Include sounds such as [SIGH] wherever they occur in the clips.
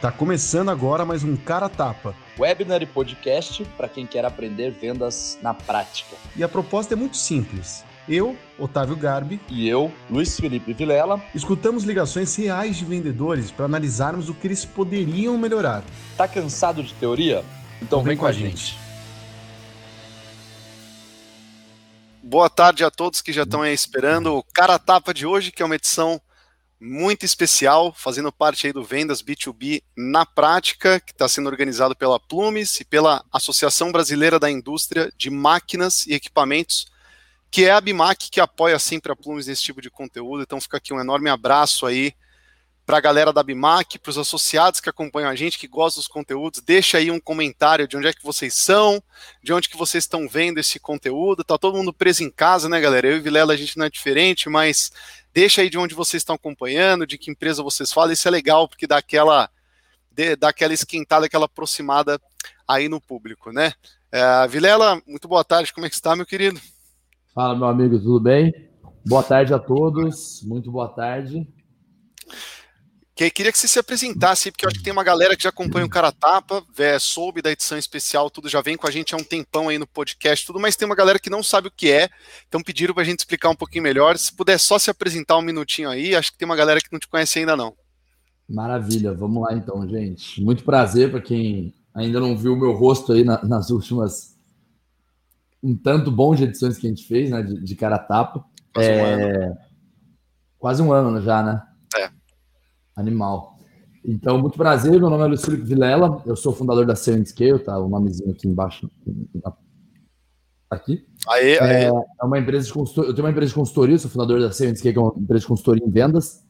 Tá começando agora mais um Cara Tapa. Webinar e podcast para quem quer aprender vendas na prática. E a proposta é muito simples. Eu, Otávio Garbi, e eu, Luiz Felipe Vilela, escutamos ligações reais de vendedores para analisarmos o que eles poderiam melhorar. Tá cansado de teoria? Então, então vem, vem, com a gente. gente. Boa tarde a todos que já estão aí esperando o Cara Tapa de hoje, que é uma edição muito especial, fazendo parte aí do Vendas B2B na Prática, que está sendo organizado pela Plumes e pela Associação Brasileira da Indústria de Máquinas e Equipamentos, que é a BIMAC que apoia sempre a Plumes nesse tipo de conteúdo. Então fica aqui um enorme abraço aí para a galera da BIMAC, para os associados que acompanham a gente, que gostam dos conteúdos, deixa aí um comentário de onde é que vocês são, de onde que vocês estão vendo esse conteúdo. Tá todo mundo preso em casa, né, galera? Eu e Vilela a gente não é diferente, mas Deixa aí de onde vocês estão acompanhando, de que empresa vocês falam. Isso é legal, porque dá aquela, dá aquela esquentada, aquela aproximada aí no público, né? É, Vilela, muito boa tarde. Como é que está, meu querido? Fala, meu amigo, tudo bem? Boa tarde a todos. Muito boa tarde que queria que você se apresentasse, porque eu acho que tem uma galera que já acompanha o Cara Tapa, é, soube da edição especial, tudo já vem com a gente há um tempão aí no podcast, tudo, mas tem uma galera que não sabe o que é, então pediram para a gente explicar um pouquinho melhor. Se puder só se apresentar um minutinho aí, acho que tem uma galera que não te conhece ainda não. Maravilha, vamos lá então, gente. Muito prazer para quem ainda não viu o meu rosto aí na, nas últimas um tanto bom de edições que a gente fez, né, de, de Cara Tapa. Quase é... um ano. Quase um ano já, né? Animal. Então, muito prazer. Meu nome é Felipe Vilela. Eu sou fundador da Sand Scale, tá? O nomezinho aqui embaixo. Aqui. Aê, é, aê. é uma empresa de consultoria. Eu tenho uma empresa de consultoria, sou fundador da Sand Scale, que é uma empresa de consultoria em vendas.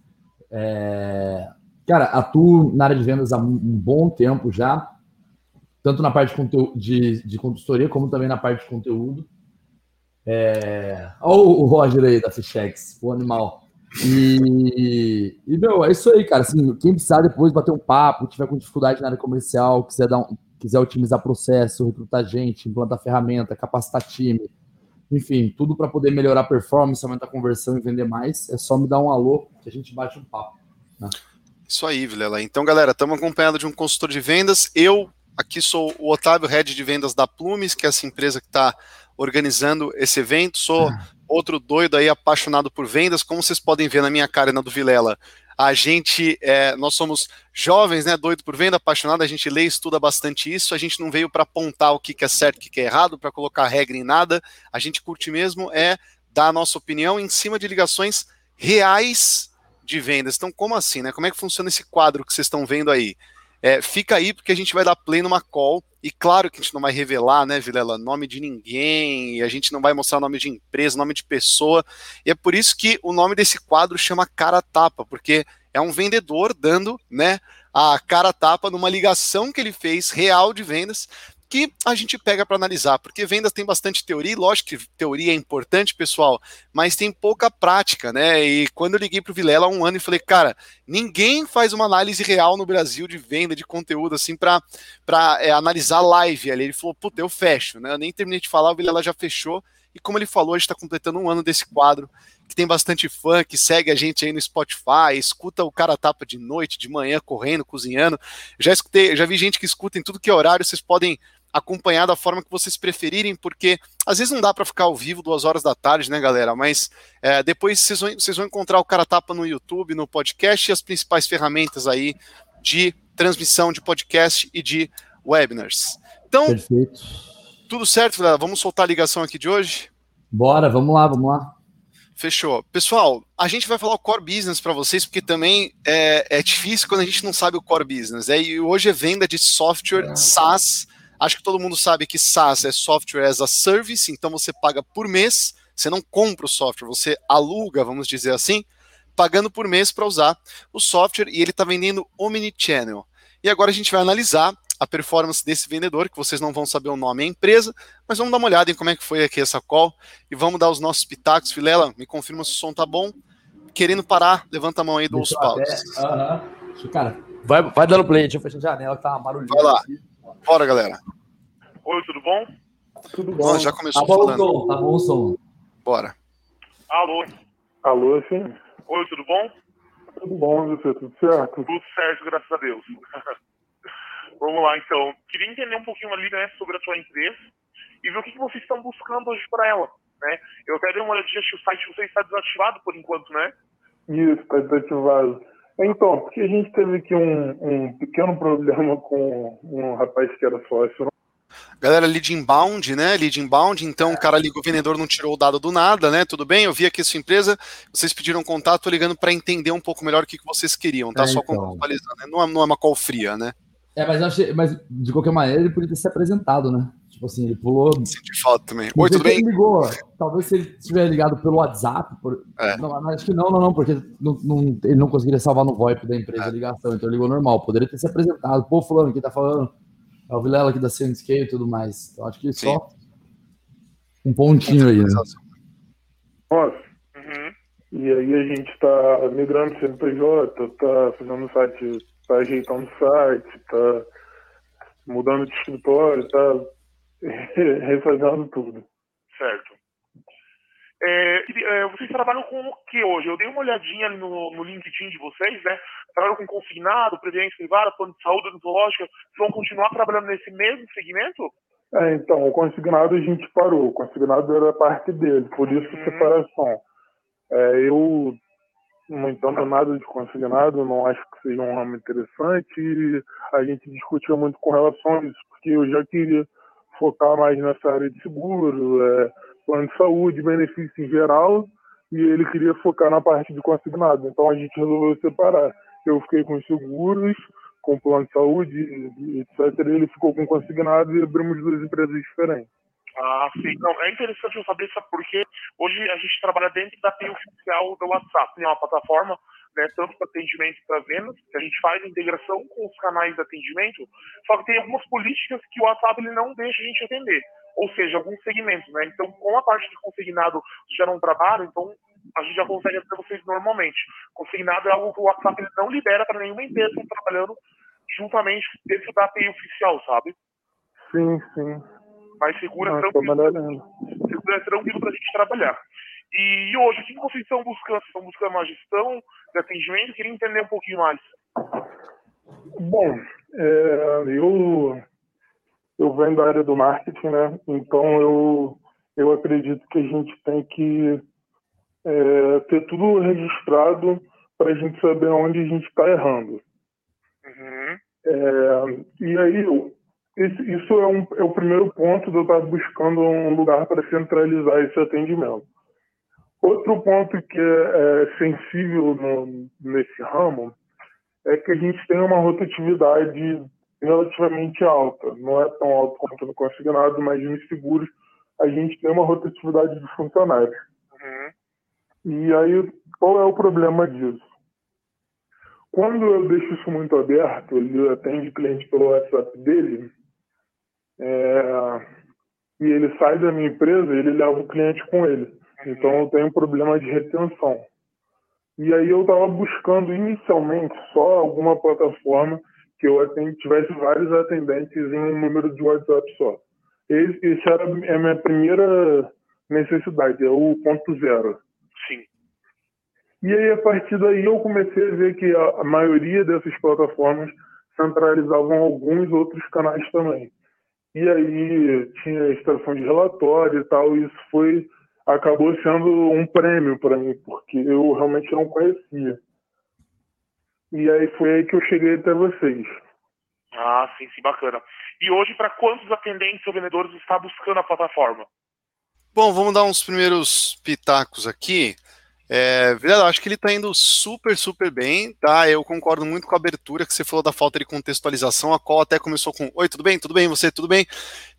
É, cara, atuo na área de vendas há um bom tempo já, tanto na parte de, de, de consultoria, como também na parte de conteúdo. É... Olha o Roger aí da Fichex, o animal. E, e, meu, é isso aí, cara. Assim, quem precisar depois bater um papo, tiver com dificuldade na área comercial, quiser, dar um, quiser otimizar processo, recrutar gente, implantar ferramenta, capacitar time, enfim, tudo para poder melhorar a performance, aumentar a conversão e vender mais, é só me dar um alô que a gente bate um papo. Né? Isso aí, Vilela. Então, galera, estamos acompanhando de um consultor de vendas. Eu aqui sou o Otávio, head de vendas da Plumes, que é essa empresa que está organizando esse evento. Sou ah outro doido aí apaixonado por vendas, como vocês podem ver na minha cara e na do Vilela. A gente, é, nós somos jovens, né, doido por venda, apaixonado, a gente lê e estuda bastante isso, a gente não veio para apontar o que, que é certo o que, que é errado, para colocar regra em nada, a gente curte mesmo é dar a nossa opinião em cima de ligações reais de vendas. Então, como assim, né? Como é que funciona esse quadro que vocês estão vendo aí? É, fica aí porque a gente vai dar play numa call. E claro que a gente não vai revelar, né, Vilela, nome de ninguém, a gente não vai mostrar nome de empresa, nome de pessoa. E é por isso que o nome desse quadro chama Cara Tapa, porque é um vendedor dando, né, a cara tapa numa ligação que ele fez real de vendas que a gente pega para analisar, porque vendas tem bastante teoria, e lógico que teoria é importante, pessoal, mas tem pouca prática, né? E quando eu liguei para o Vilela há um ano e falei, cara, ninguém faz uma análise real no Brasil de venda de conteúdo assim para é, analisar live ali. Ele falou, puta, eu fecho, né? Eu nem terminei de falar, o Vilela já fechou. E como ele falou, a gente está completando um ano desse quadro, que tem bastante fã, que segue a gente aí no Spotify, escuta o cara tapa de noite, de manhã, correndo, cozinhando. Já escutei, já vi gente que escuta em tudo que é horário, vocês podem acompanhar da forma que vocês preferirem, porque às vezes não dá para ficar ao vivo duas horas da tarde, né, galera? Mas é, depois vocês vão, vocês vão encontrar o Cara Tapa no YouTube, no podcast e as principais ferramentas aí de transmissão de podcast e de webinars. Então, Perfeito. tudo certo, galera? Vamos soltar a ligação aqui de hoje? Bora, vamos lá, vamos lá. Fechou. Pessoal, a gente vai falar o core business para vocês, porque também é, é, difícil quando a gente não sabe o core business. É, e hoje é venda de software SaaS Acho que todo mundo sabe que SaaS é Software as a Service, então você paga por mês, você não compra o software, você aluga, vamos dizer assim, pagando por mês para usar o software e ele está vendendo Omnichannel. E agora a gente vai analisar a performance desse vendedor, que vocês não vão saber o nome da empresa, mas vamos dar uma olhada em como é que foi aqui essa call e vamos dar os nossos pitacos. Filela, me confirma se o som tá bom. Querendo parar, levanta a mão aí dos paus. Uhum. Cara, vai, vai dando play, deixa eu fechar a janela que tá uma barulhinha. Vai lá. Aqui. Bora, galera. Oi, tudo bom? Tudo bom. Ah, já começou tá bom falando. Som, tá bom o som. Bora. Alô. Alô, sim. Oi, tudo bom? Tudo bom, você? Tudo certo? Tudo certo, graças a Deus. [LAUGHS] Vamos lá, então. Queria entender um pouquinho ali, né, sobre a sua empresa e ver o que, que vocês estão buscando hoje para ela, né? Eu até dei uma olhadinha, acho que o site de vocês está desativado por enquanto, né? Isso, está desativado. Então, porque a gente teve aqui um, um pequeno problema [LAUGHS] com um rapaz que era sócio. Galera, lead inbound, né? Lead inbound, então o cara liga, o vendedor não tirou o dado do nada, né? Tudo bem, eu vi aqui a sua empresa, vocês pediram contato, tô ligando para entender um pouco melhor o que, que vocês queriam, tá? É, Só então. contextualizando, né? Não é, não é uma call fria, né? É, mas, achei, mas de qualquer maneira ele podia ter se apresentado, né? Tipo assim, ele pulou. Senti falta também. Oi, tudo bem? Ele ligou. Talvez se ele tiver ligado pelo WhatsApp. Por... É. Não, acho que não, não, não, porque não, não, ele não conseguiria salvar no VoIP da empresa é. a ligação, então ele ligou normal. Poderia ter se apresentado. Pô, Fulano, quem tá falando? É o Vilela aqui da CNSK e tudo mais. Então acho que Sim. só um pontinho aí, né? Nossa. Uhum. E aí a gente está migrando o CNPJ, está fazendo o site, está ajeitando o site, está mudando de escritório, está [LAUGHS] refazendo tudo. Certo. É, é, vocês trabalham com o que hoje? Eu dei uma olhadinha no, no LinkedIn de vocês, né? Trabalham com consignado, previdência privada, plano de saúde, odontológica. Vocês vão continuar trabalhando nesse mesmo segmento? É, então, o consignado a gente parou. O consignado era parte dele, por isso a uhum. separação. É, eu não entendo nada de consignado, não acho que seja um ramo interessante e a gente discutia muito com relação a isso, porque eu já queria focar mais nessa área de seguro, é, plano de saúde, benefício em geral, e ele queria focar na parte de consignado. Então a gente resolveu separar. Eu fiquei com os seguros, com plano de saúde, etc. Ele ficou com consignado e abrimos duas empresas diferentes. Ah, sim. Não, é interessante eu saber isso porque hoje a gente trabalha dentro da API oficial do WhatsApp, né, uma plataforma né, tanto para atendimento para vendas, que a gente faz a integração com os canais de atendimento, só que tem algumas políticas que o WhatsApp ele não deixa a gente atender, ou seja, alguns segmentos, né? Então, com a parte de consignado já não trabalha, então a gente já consegue atender vocês normalmente. Consignado é algo que o WhatsApp ele não libera para nenhuma empresa que está trabalhando juntamente dentro da API oficial, sabe? Sim, sim. Mas segura tranquilo. Segura tranquilo para a gente trabalhar. E hoje, o que vocês estão buscando? Vocês estão buscando uma gestão de atendimento? Queria entender um pouquinho mais. Bom, é, eu, eu venho da área do marketing, né? Então eu, eu acredito que a gente tem que é, ter tudo registrado para a gente saber onde a gente está errando. Uhum. É, e aí, esse, isso é, um, é o primeiro ponto de eu estar buscando um lugar para centralizar esse atendimento. Outro ponto que é, é sensível no, nesse ramo é que a gente tem uma rotatividade relativamente alta. Não é tão alta quanto no consignado, mas nos seguros a gente tem uma rotatividade de funcionários. Uhum. E aí, qual é o problema disso? Quando eu deixo isso muito aberto, ele atende cliente pelo WhatsApp dele, é, e ele sai da minha empresa, ele leva o cliente com ele. Então eu tenho um problema de retenção. E aí eu estava buscando inicialmente só alguma plataforma que eu tivesse vários atendentes em um número de WhatsApp só. Esse, esse era a minha primeira necessidade, é o ponto zero. Sim. E aí, a partir daí, eu comecei a ver que a, a maioria dessas plataformas centralizavam alguns outros canais também. E aí tinha extração de relatório e tal, e isso foi acabou sendo um prêmio para mim, porque eu realmente não conhecia. E aí foi aí que eu cheguei até vocês. Ah, sim, sim, bacana. E hoje, para quantos atendentes ou vendedores está buscando a plataforma? Bom, vamos dar uns primeiros pitacos aqui. É, acho que ele está indo super, super bem, tá? Eu concordo muito com a abertura que você falou da falta de contextualização, a qual até começou com Oi, tudo bem? Tudo bem? Você, tudo bem?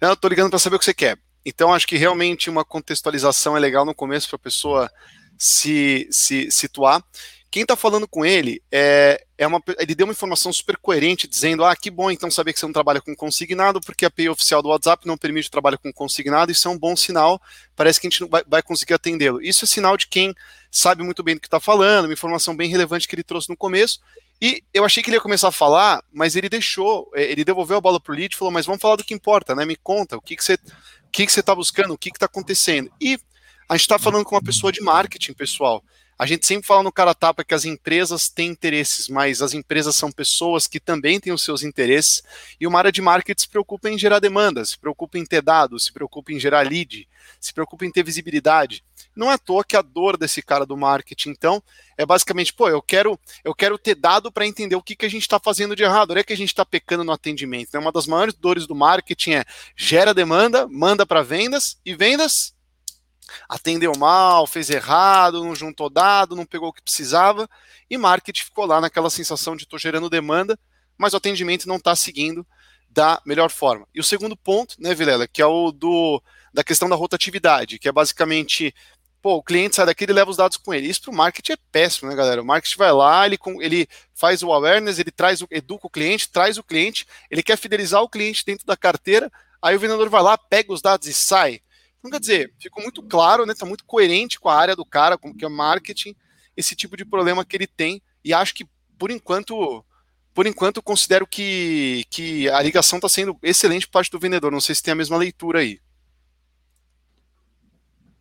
Eu tô ligando para saber o que você quer. Então, acho que realmente uma contextualização é legal no começo para a pessoa se, se situar. Quem está falando com ele é, é uma, ele deu uma informação super coerente, dizendo: ah, que bom então saber que você não trabalha com consignado, porque a API oficial do WhatsApp não permite o trabalho com consignado, isso é um bom sinal, parece que a gente não vai, vai conseguir atendê-lo. Isso é sinal de quem sabe muito bem do que está falando, uma informação bem relevante que ele trouxe no começo. E eu achei que ele ia começar a falar, mas ele deixou, é, ele devolveu a bola para o lead e falou: mas vamos falar do que importa, né? Me conta, o que, que você o que, que você está buscando, o que está acontecendo. E a gente está falando com uma pessoa de marketing, pessoal. A gente sempre fala no cara tapa que as empresas têm interesses, mas as empresas são pessoas que também têm os seus interesses. E uma área de marketing se preocupa em gerar demanda, se preocupa em ter dados, se preocupa em gerar lead, se preocupa em ter visibilidade. Não é à toa que a dor desse cara do marketing, então, é basicamente, pô, eu quero, eu quero ter dado para entender o que, que a gente está fazendo de errado, não é que a gente está pecando no atendimento. Né? Uma das maiores dores do marketing é gera demanda, manda para vendas e vendas atendeu mal, fez errado, não juntou dado, não pegou o que precisava, e marketing ficou lá naquela sensação de estou gerando demanda, mas o atendimento não está seguindo da melhor forma. E o segundo ponto, né, Vilela, que é o do da questão da rotatividade, que é basicamente, pô, o cliente sai daqui e leva os dados com ele. Isso para o marketing é péssimo, né, galera? O marketing vai lá, ele, ele faz o awareness, ele traz o, educa o cliente, traz o cliente, ele quer fidelizar o cliente dentro da carteira, aí o vendedor vai lá, pega os dados e sai. Então, quer dizer, ficou muito claro, né? Tá muito coerente com a área do cara, com que é marketing, esse tipo de problema que ele tem. E acho que, por enquanto, por enquanto, considero que, que a ligação está sendo excelente por parte do vendedor. Não sei se tem a mesma leitura aí.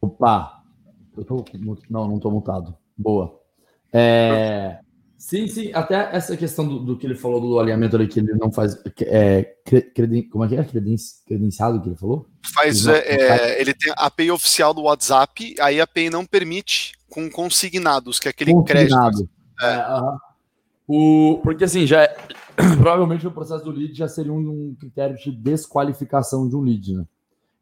Opa! Eu tô, não, não estou mutado. Boa. É, Sim, sim. Até essa questão do, do, que ele falou do alinhamento ali, que ele não faz. É, creden, como é que é? credenciado que ele falou? Faz. Ele, é, é, ele tem a API oficial do WhatsApp, aí a API não permite com consignados, que é aquele Consignado. crédito. É. Uh -huh. o, porque assim, já é, [CLEARS THROAT] provavelmente o processo do lead já seria um, um, critério de desqualificação de um lead, né?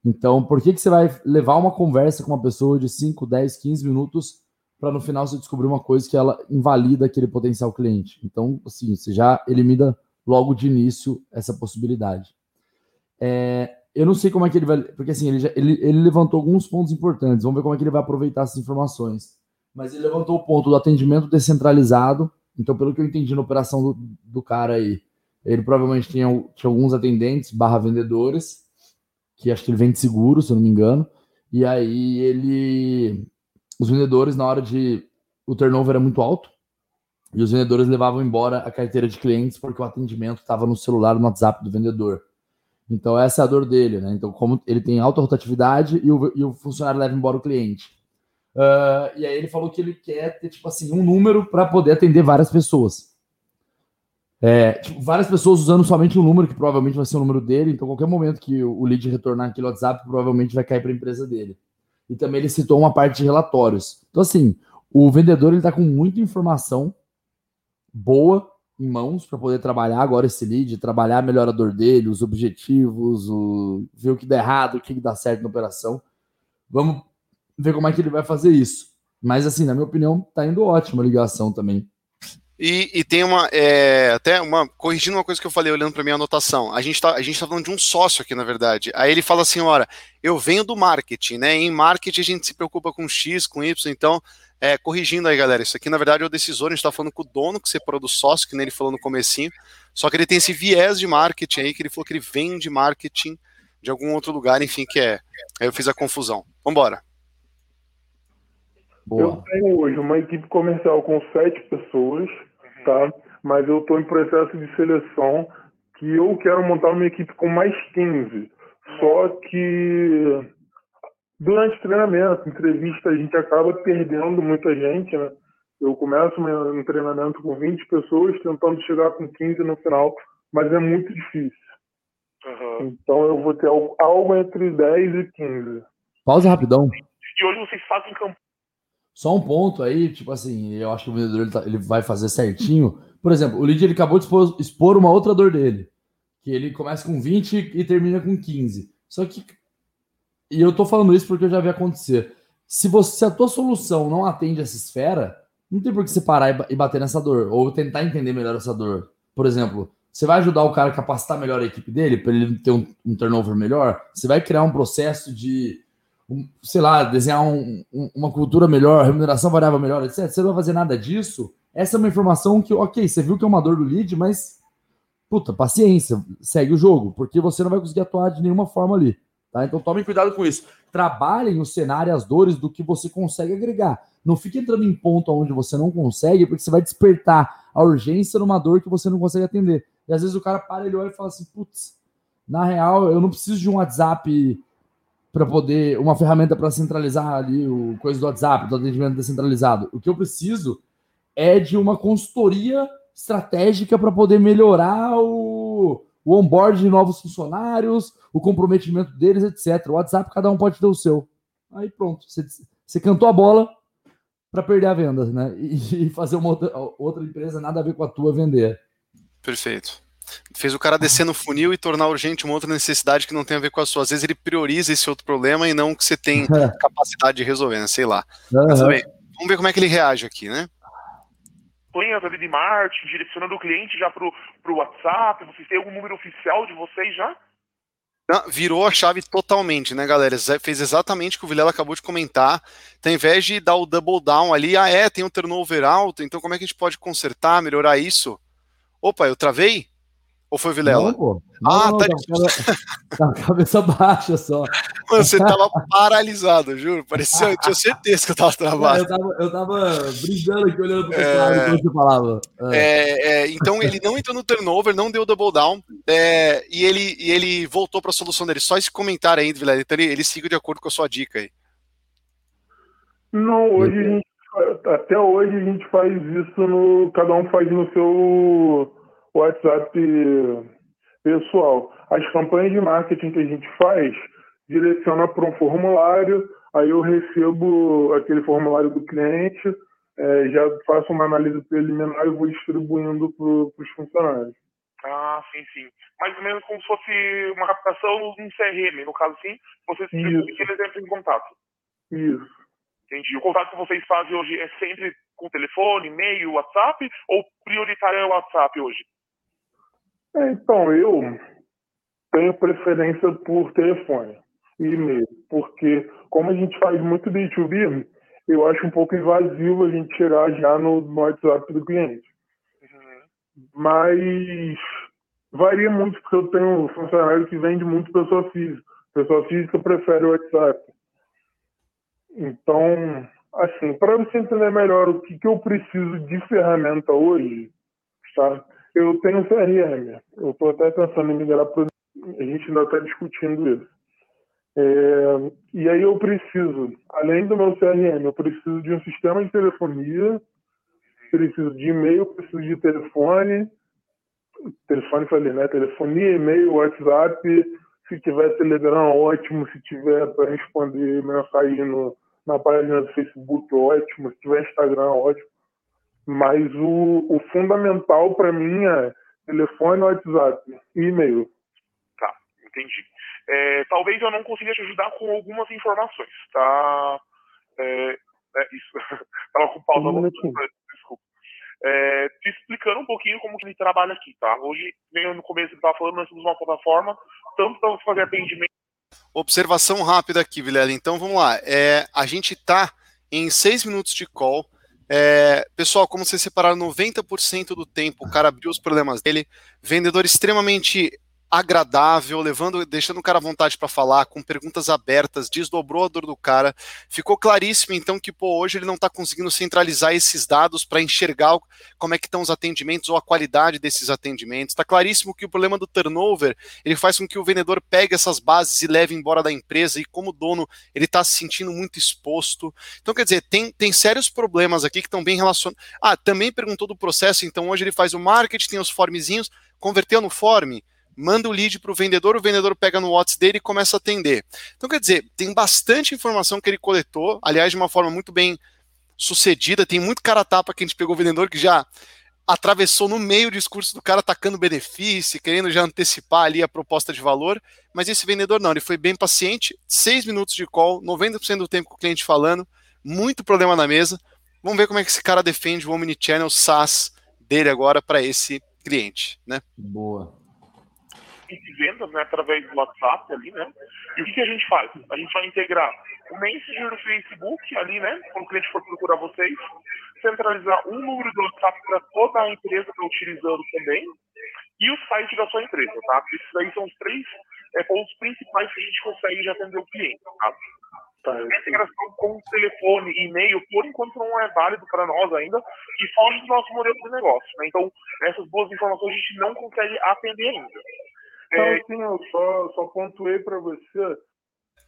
Então, por que, que você vai levar uma conversa com uma pessoa de 5, 10, 15 minutos para no final você descobrir uma coisa que ela invalida aquele potencial cliente. Então, assim, você já elimina logo de início essa possibilidade. É, eu não sei como é que ele vai. Porque assim, ele, já, ele, ele levantou alguns pontos importantes. Vamos ver como é que ele vai aproveitar essas informações. Mas ele levantou o ponto do atendimento descentralizado. Então, pelo que eu entendi na operação do, do cara aí, ele provavelmente tinha, tinha alguns atendentes barra vendedores, que acho que ele vende seguro, se eu não me engano. E aí ele os vendedores, na hora de. O turnover era muito alto. E os vendedores levavam embora a carteira de clientes porque o atendimento estava no celular, no WhatsApp do vendedor. Então, essa é a dor dele, né? Então, como ele tem alta rotatividade e o, e o funcionário leva embora o cliente. Uh, e aí ele falou que ele quer ter, tipo assim, um número para poder atender várias pessoas. É, tipo, várias pessoas usando somente um número, que provavelmente vai ser o número dele. Então, qualquer momento que o lead retornar aquele WhatsApp, provavelmente vai cair para a empresa dele e também ele citou uma parte de relatórios. Então, assim, o vendedor ele está com muita informação boa em mãos para poder trabalhar agora esse lead, trabalhar a dor dele, os objetivos, o... ver o que dá errado, o que dá certo na operação. Vamos ver como é que ele vai fazer isso. Mas, assim, na minha opinião, tá indo ótimo a ligação também. E, e, tem uma, é, até uma, corrigindo uma coisa que eu falei olhando para minha anotação, a gente está a gente tá falando de um sócio aqui, na verdade. Aí ele fala assim: olha, eu venho do marketing, né? Em marketing a gente se preocupa com X, com Y, então, é, corrigindo aí, galera, isso aqui na verdade é o decisor, a gente está falando com o dono que separou do sócio, que nem ele falou no comecinho, só que ele tem esse viés de marketing aí, que ele falou que ele vem de marketing de algum outro lugar, enfim, que é. Aí eu fiz a confusão. Vambora. Boa. Eu tenho hoje uma equipe comercial com sete pessoas tá? Mas eu estou em processo de seleção que eu quero montar uma equipe com mais 15. Só que durante treinamento, entrevista, a gente acaba perdendo muita gente, né? Eu começo um treinamento com 20 pessoas, tentando chegar com 15 no final, mas é muito difícil. Uhum. Então eu vou ter algo entre 10 e 15. Pausa rapidão. E hoje vocês fazem campanha só um ponto aí, tipo assim, eu acho que o vendedor ele, tá, ele vai fazer certinho. Por exemplo, o lead ele acabou de expor, expor, uma outra dor dele, que ele começa com 20 e termina com 15. Só que e eu tô falando isso porque eu já vi acontecer. Se você se a tua solução não atende essa esfera, não tem por que você parar e bater nessa dor ou tentar entender melhor essa dor. Por exemplo, você vai ajudar o cara a capacitar melhor a equipe dele para ele ter um, um turnover melhor? Você vai criar um processo de um, sei lá, desenhar um, um, uma cultura melhor, remuneração variável melhor, etc. Você não vai fazer nada disso. Essa é uma informação que, ok, você viu que é uma dor do lead, mas, puta, paciência, segue o jogo, porque você não vai conseguir atuar de nenhuma forma ali. Tá? Então tomem cuidado com isso. Trabalhem o cenário, as dores do que você consegue agregar. Não fique entrando em ponto onde você não consegue, porque você vai despertar a urgência numa dor que você não consegue atender. E às vezes o cara para, ele olha e fala assim, putz, na real, eu não preciso de um WhatsApp para poder uma ferramenta para centralizar ali o coisa do WhatsApp, do atendimento descentralizado. O que eu preciso é de uma consultoria estratégica para poder melhorar o, o onboard de novos funcionários, o comprometimento deles, etc. O WhatsApp, cada um pode ter o seu. Aí pronto, você, você cantou a bola para perder a venda, né? E, [LAUGHS] e fazer uma outra, outra empresa nada a ver com a tua vender. Perfeito. Fez o cara descer no funil e tornar urgente uma outra necessidade que não tem a ver com a sua. Às vezes ele prioriza esse outro problema e não que você tem [LAUGHS] capacidade de resolver, né? Sei lá. Uhum. Mas, bem, vamos ver como é que ele reage aqui, né? campanhas ali de marketing, direcionando o cliente já para o WhatsApp? Vocês têm algum número oficial de vocês já? Não, virou a chave totalmente, né, galera? Fez exatamente o que o Vilela acabou de comentar. Então, ao invés de dar o double down ali, ah, é, tem um turnover alto, então como é que a gente pode consertar, melhorar isso? Opa, eu travei? Ou foi Vilela? Não, pô. Não, ah, não, tá. Tá [LAUGHS] cabeça baixa só. Mano, você tava paralisado, juro. Parecia, eu tinha certeza que eu tava travado. Eu tava, eu tava brincando aqui olhando pro é... quando você falava. É. É, é, então ele não entrou no turnover, não deu double down, é, e, ele, e ele voltou para a solução dele. Só esse comentário aí, Vilela. Então ele, ele siga de acordo com a sua dica aí. Não, hoje a gente, até hoje a gente faz isso no. Cada um faz no seu WhatsApp pessoal. As campanhas de marketing que a gente faz direciona para um formulário, aí eu recebo aquele formulário do cliente, é, já faço uma análise preliminar e vou distribuindo para os funcionários. Ah, sim, sim. Mais ou menos como se fosse uma captação num CRM, no caso sim, vocês eles entram em contato. Isso. Entendi. O contato que vocês fazem hoje é sempre com telefone, e-mail, WhatsApp, ou prioritário é o WhatsApp hoje? É, então, eu tenho preferência por telefone e e-mail, porque como a gente faz muito B2B, eu acho um pouco invasivo a gente chegar já no, no WhatsApp do cliente. Uhum. Mas varia muito, porque eu tenho um funcionário que vende muito pessoa física. Pessoa física prefere o WhatsApp. Então, assim, para você entender melhor o que, que eu preciso de ferramenta hoje, tá? Eu tenho CRM. Eu estou até pensando em migrar para. A gente ainda está discutindo isso. É, e aí eu preciso, além do meu CRM, eu preciso de um sistema de telefonia, preciso de e-mail, preciso de telefone, telefone falei, né? Telefonia, e-mail, WhatsApp, se tiver Telegram, ótimo, se tiver para responder mensagem no, na página do Facebook, ótimo, se tiver Instagram, ótimo. Mas o, o fundamental para mim é telefone, WhatsApp e e-mail. Tá, entendi. É, talvez eu não consiga te ajudar com algumas informações, tá? É, é isso. [LAUGHS] Tava com pausa. Um desculpa. É, te explicando um pouquinho como que ele trabalha aqui, tá? Hoje, no começo ele estava falando, nós temos uma plataforma tanto para fazer atendimento. Observação rápida aqui, Vilela. Então vamos lá. É, a gente está em seis minutos de call. É, pessoal, como vocês separaram 90% do tempo, o cara abriu os problemas dele, vendedor extremamente agradável, levando, deixando o cara à vontade para falar, com perguntas abertas, desdobrou a dor do cara. Ficou claríssimo então que pô, hoje ele não está conseguindo centralizar esses dados para enxergar como é que estão os atendimentos ou a qualidade desses atendimentos. Está claríssimo que o problema do turnover ele faz com que o vendedor pegue essas bases e leve embora da empresa e como dono ele está se sentindo muito exposto. Então quer dizer tem, tem sérios problemas aqui que estão bem relacionados. Ah, também perguntou do processo. Então hoje ele faz o marketing, tem os formezinhos, converteu no form manda o lead para o vendedor, o vendedor pega no WhatsApp dele e começa a atender. Então, quer dizer, tem bastante informação que ele coletou, aliás, de uma forma muito bem sucedida. Tem muito cara tapa que a gente pegou o vendedor que já atravessou no meio do discurso do cara atacando benefício, querendo já antecipar ali a proposta de valor, mas esse vendedor não, ele foi bem paciente, seis minutos de call, 90% do tempo com o cliente falando, muito problema na mesa. Vamos ver como é que esse cara defende o Omnichannel SaaS dele agora para esse cliente, né? Boa de vendas, né, através do WhatsApp ali, né? E o que, que, a gente faz? A gente vai integrar o Messenger do Facebook ali, né? Quando o cliente for procurar vocês, centralizar um número do WhatsApp para toda a empresa que está utilizando também e o site da sua empresa, tá? Esses aí são os três é, pontos principais que a gente consegue já atender o cliente, tá? Tá, a integração com telefone e e-mail, por enquanto, não é válido para nós ainda e foge do nosso modelo de negócio. Né? Então, essas boas informações a gente não consegue atender ainda. Então, assim, eu só, só pontuei para você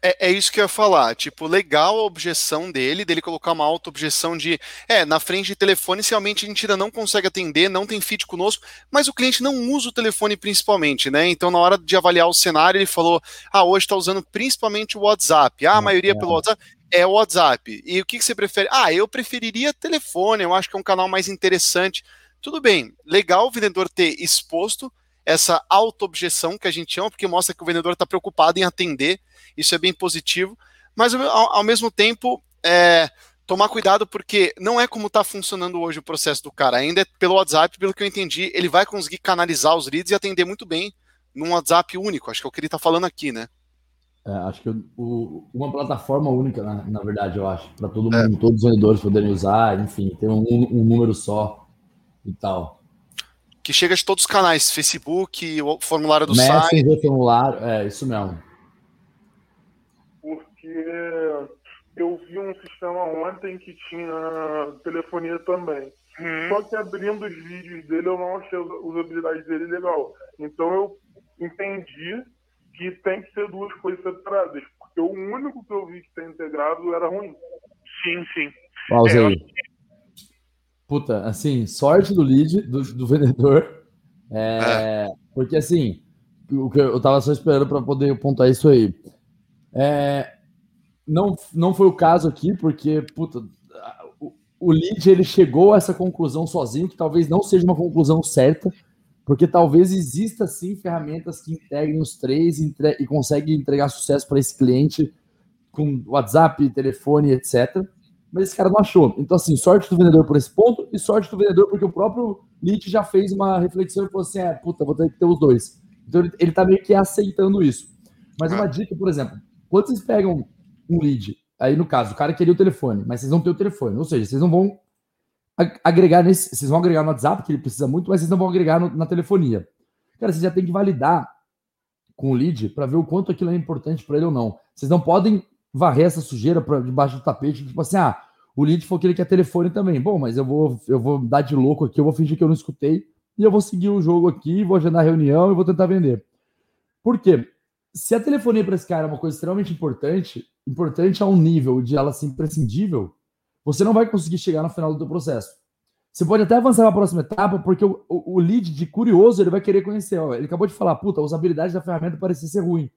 é, é, isso que eu ia falar. Tipo, legal a objeção dele, dele colocar uma auto-objeção de é, na frente de telefone, se realmente a gente ainda não consegue atender, não tem feed conosco, mas o cliente não usa o telefone principalmente, né? Então, na hora de avaliar o cenário, ele falou: ah, hoje está usando principalmente o WhatsApp. Ah, a maioria pelo WhatsApp é o WhatsApp. E o que, que você prefere? Ah, eu preferiria telefone, eu acho que é um canal mais interessante. Tudo bem, legal o vendedor ter exposto essa auto-objeção que a gente chama, porque mostra que o vendedor está preocupado em atender, isso é bem positivo, mas ao, ao mesmo tempo, é, tomar cuidado porque não é como está funcionando hoje o processo do cara, ainda é pelo WhatsApp, pelo que eu entendi, ele vai conseguir canalizar os leads e atender muito bem num WhatsApp único, acho que é o que ele está falando aqui, né? É, acho que o, uma plataforma única, na, na, verdade, eu acho, para todo é. mundo, é. todos os vendedores poderem usar, enfim, ter um, um número só e tal que chega de todos os canais, Facebook, o formulário do Messenger, site. formulário, é isso mesmo. Porque eu vi um sistema ontem que tinha telefonia também. Hum. Só que abrindo os vídeos dele, eu não achei a usabilidade dele legal. Então eu entendi que tem que ser duas coisas separadas. Porque o único que eu vi que tem integrado era ruim. Sim, sim. Pausa é, aí puta, assim, sorte do lead, do, do vendedor. É, é. Porque, assim, o que eu tava só esperando para poder pontuar isso aí. É, não, não foi o caso aqui, porque, puta, o, o lead ele chegou a essa conclusão sozinho, que talvez não seja uma conclusão certa, porque talvez exista sim ferramentas que integrem os três entre, e conseguem entregar sucesso para esse cliente com WhatsApp, telefone, etc mas esse cara não achou. Então, assim, sorte do vendedor por esse ponto e sorte do vendedor porque o próprio Nietzsche já fez uma reflexão e falou assim: é, puta, vou ter que ter os dois. Então, ele, ele tá meio que aceitando isso. Mas uma dica, por exemplo, quando vocês pegam um lead, aí no caso, o cara queria o telefone, mas vocês não têm o telefone, ou seja, vocês não vão agregar nesse, vocês vão agregar no WhatsApp, que ele precisa muito, mas vocês não vão agregar no, na telefonia. Cara, vocês já tem que validar com o lead para ver o quanto aquilo é importante para ele ou não. Vocês não podem varrer essa sujeira para debaixo do tapete, tipo assim, ah, o lead falou que ele quer telefone também. Bom, mas eu vou, eu vou dar de louco aqui, eu vou fingir que eu não escutei e eu vou seguir o jogo aqui, vou agendar reunião e vou tentar vender. Por quê? Se a telefonia para esse cara é uma coisa extremamente importante, importante a um nível de ela ser imprescindível, você não vai conseguir chegar no final do processo. Você pode até avançar para a próxima etapa, porque o, o, o, lead de curioso ele vai querer conhecer. Ó, ele acabou de falar, puta, a usabilidade da ferramenta parecia ser ruim.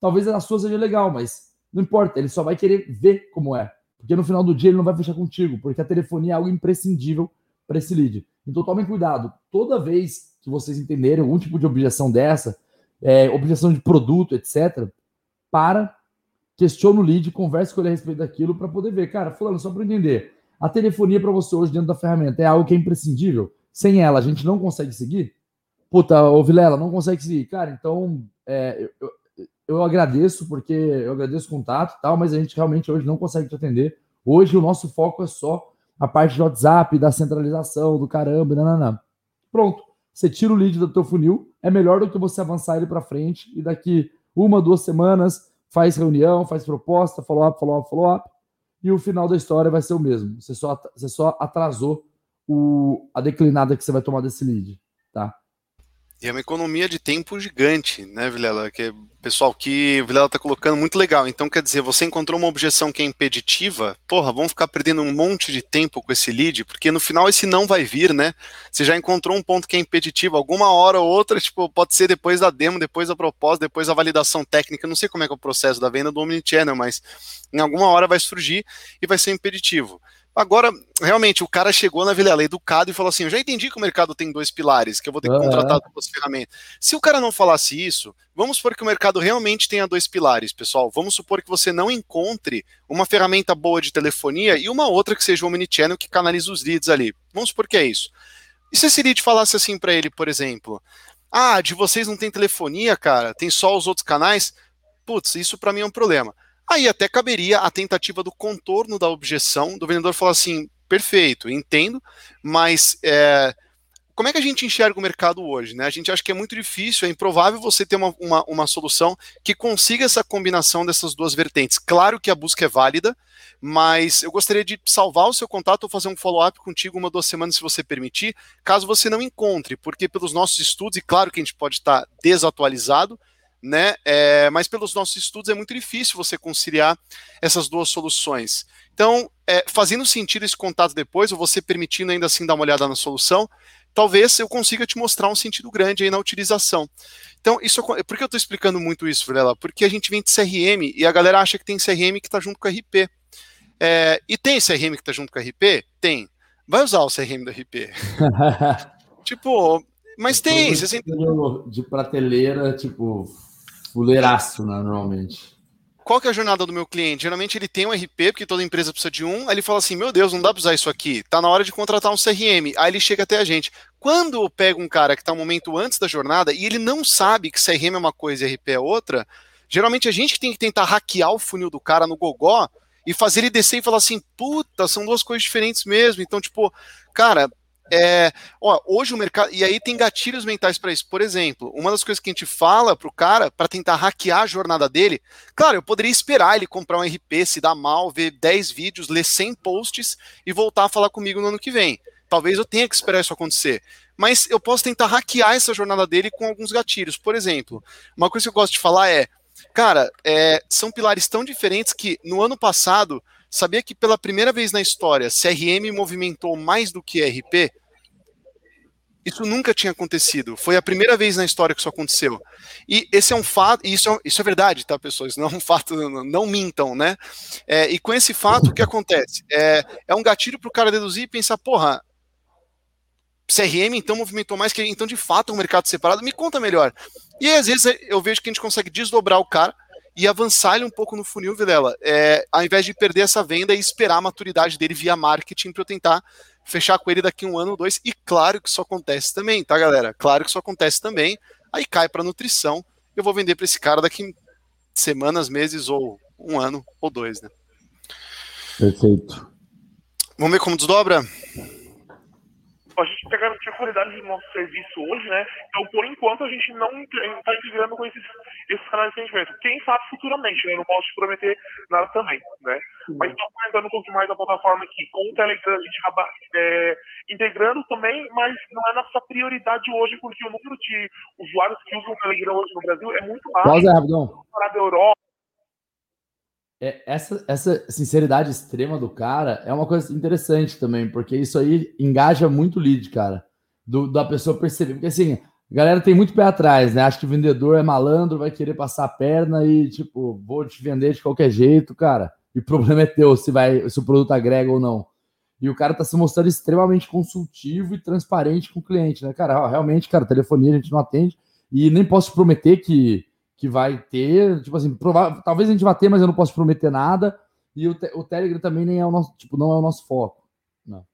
Talvez a sua seja legal, mas não importa, ele só vai querer ver como é. Porque no final do dia ele não vai fechar contigo, porque a telefonia é algo imprescindível para esse lead. Então tomem cuidado. Toda vez que vocês entenderem algum tipo de objeção dessa, é, objeção de produto, etc., para, questione o lead, converse com ele a respeito daquilo para poder ver. Cara, fulano, só para entender, a telefonia para você hoje dentro da ferramenta é algo que é imprescindível? Sem ela, a gente não consegue seguir? Puta, ô Vilela, não consegue seguir. Cara, então, é, eu, eu agradeço, porque eu agradeço o contato e tal, mas a gente realmente hoje não consegue te atender. Hoje o nosso foco é só a parte do WhatsApp, da centralização, do caramba, não. Pronto. Você tira o lead do teu funil, é melhor do que você avançar ele para frente e daqui uma, duas semanas faz reunião, faz proposta, follow-up, follow-up, follow-up, e o final da história vai ser o mesmo. Você só, você só atrasou o, a declinada que você vai tomar desse lead, tá? E é uma economia de tempo gigante, né, Vilela? Que pessoal que o Vilela tá colocando muito legal. Então, quer dizer, você encontrou uma objeção que é impeditiva, porra, vamos ficar perdendo um monte de tempo com esse lead, porque no final esse não vai vir, né? Você já encontrou um ponto que é impeditivo, alguma hora ou outra, tipo, pode ser depois da demo, depois da proposta, depois da validação técnica, não sei como é que é o processo da venda do Omnichannel, mas em alguma hora vai surgir e vai ser impeditivo. Agora, realmente, o cara chegou na Vilela educado e falou assim: Eu já entendi que o mercado tem dois pilares, que eu vou ter que contratar duas ferramentas. Se o cara não falasse isso, vamos supor que o mercado realmente tenha dois pilares, pessoal. Vamos supor que você não encontre uma ferramenta boa de telefonia e uma outra que seja o Omnichannel que canaliza os leads ali. Vamos supor que é isso. E se esse lead falasse assim para ele, por exemplo: Ah, de vocês não tem telefonia, cara, tem só os outros canais? Putz, isso para mim é um problema. Aí até caberia a tentativa do contorno da objeção, do vendedor falar assim: perfeito, entendo, mas é, como é que a gente enxerga o mercado hoje? Né? A gente acha que é muito difícil, é improvável você ter uma, uma, uma, solução que consiga essa combinação dessas duas vertentes. Claro que a busca é válida, mas eu gostaria de salvar o seu contato ou fazer um follow-up contigo uma duas semanas, se você permitir, caso você não encontre, porque pelos nossos estudos, e claro que a gente pode estar desatualizado, né? É, mas pelos nossos estudos é muito difícil você conciliar essas duas soluções. Então, é, fazendo sentido esse contato depois, ou você permitindo ainda assim dar uma olhada na solução, talvez eu consiga te mostrar um sentido grande aí na utilização. Então, isso por que eu estou explicando muito isso, Vilela? Porque a gente vem de CRM e a galera acha que tem CRM que está junto com RP. É, e tem CRM que está junto com RP? Tem. Vai usar o CRM do RP. [LAUGHS] tipo, mas tem. Você sempre... De prateleira, tipo, fuleiraço, né, normalmente. Qual que é a jornada do meu cliente? Geralmente ele tem um RP, porque toda empresa precisa de um, aí ele fala assim, meu Deus, não dá para usar isso aqui, tá na hora de contratar um CRM. Aí ele chega até a gente. Quando eu pego um cara que está um momento antes da jornada e ele não sabe que CRM é uma coisa e RP é outra, geralmente a gente tem que tentar hackear o funil do cara no gogó e fazer ele descer e falar assim, puta, são duas coisas diferentes mesmo. Então, tipo, cara, é, ó, hoje o mercado. E aí tem gatilhos mentais para isso. Por exemplo, uma das coisas que a gente fala pro cara para tentar hackear a jornada dele, claro, eu poderia esperar ele comprar um RP, se dar mal, ver 10 vídeos, ler 100 posts e voltar a falar comigo no ano que vem. Talvez eu tenha que esperar isso acontecer. Mas eu posso tentar hackear essa jornada dele com alguns gatilhos. Por exemplo, uma coisa que eu gosto de falar é. Cara, é, são pilares tão diferentes que no ano passado Sabia que pela primeira vez na história, CRM movimentou mais do que RP? Isso nunca tinha acontecido. Foi a primeira vez na história que isso aconteceu. E esse é um fato, isso é, isso é verdade, tá, pessoas? Não é um fato, não, não mintam, né? É, e com esse fato, o que acontece? É, é um gatilho para o cara deduzir e pensar, porra, CRM então movimentou mais que então de fato é um mercado separado. Me conta melhor. E às vezes eu vejo que a gente consegue desdobrar o cara e avançar ele um pouco no funil, Vilela, é, ao invés de perder essa venda e esperar a maturidade dele via marketing para eu tentar fechar com ele daqui um ano ou dois. E claro que isso acontece também, tá, galera? Claro que isso acontece também. Aí cai para nutrição. Eu vou vender para esse cara daqui semanas, meses ou um ano ou dois, né? Perfeito. Vamos ver como desdobra? A gente quer garantir a qualidade do nosso serviço hoje, né? Então, por enquanto, a gente não está integrando com esses, esses canais de atendimento. Quem sabe futuramente, né? Eu não posso te prometer nada também, né? Mas estamos aumentando um pouco mais a plataforma aqui. Com o Telegram, a gente acaba é, integrando também, mas não é nossa prioridade hoje, porque o número de usuários que usam o Telegram hoje no Brasil é muito baixo. Pausa, rapidão. Para a Europa, é, essa, essa sinceridade extrema do cara é uma coisa interessante também, porque isso aí engaja muito o lead, cara. Do, da pessoa perceber. Porque assim, a galera tem muito pé atrás, né? Acho que o vendedor é malandro, vai querer passar a perna e, tipo, vou te vender de qualquer jeito, cara. E o [LAUGHS] problema é teu se, vai, se o produto agrega ou não. E o cara tá se mostrando extremamente consultivo e transparente com o cliente, né? Cara, realmente, cara, telefonia a gente não atende. E nem posso prometer que que vai ter, tipo assim, provável, talvez a gente vá ter, mas eu não posso prometer nada. E o, te, o Telegram também nem é o nosso, tipo, não é o nosso foco. Não.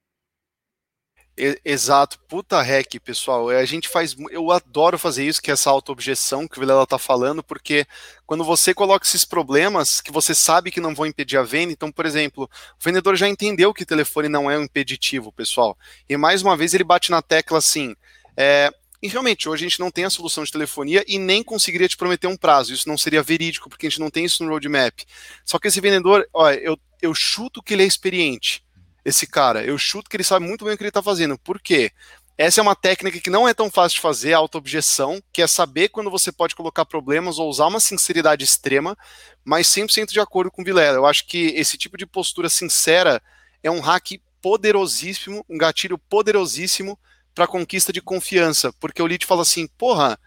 Exato, puta hack, pessoal. É, a gente faz, eu adoro fazer isso, que é essa auto-objeção que o Vilela tá falando, porque quando você coloca esses problemas que você sabe que não vão impedir a venda, então, por exemplo, o vendedor já entendeu que o telefone não é um impeditivo, pessoal. E mais uma vez ele bate na tecla assim: é, e realmente, hoje a gente não tem a solução de telefonia e nem conseguiria te prometer um prazo. Isso não seria verídico, porque a gente não tem isso no roadmap. Só que esse vendedor, olha, eu, eu chuto que ele é experiente, esse cara. Eu chuto que ele sabe muito bem o que ele está fazendo. Por quê? Essa é uma técnica que não é tão fácil de fazer, a auto-objeção, que é saber quando você pode colocar problemas ou usar uma sinceridade extrema, mas 100% de acordo com o Vilela. Eu acho que esse tipo de postura sincera é um hack poderosíssimo, um gatilho poderosíssimo para conquista de confiança, porque o lead fala assim, porra,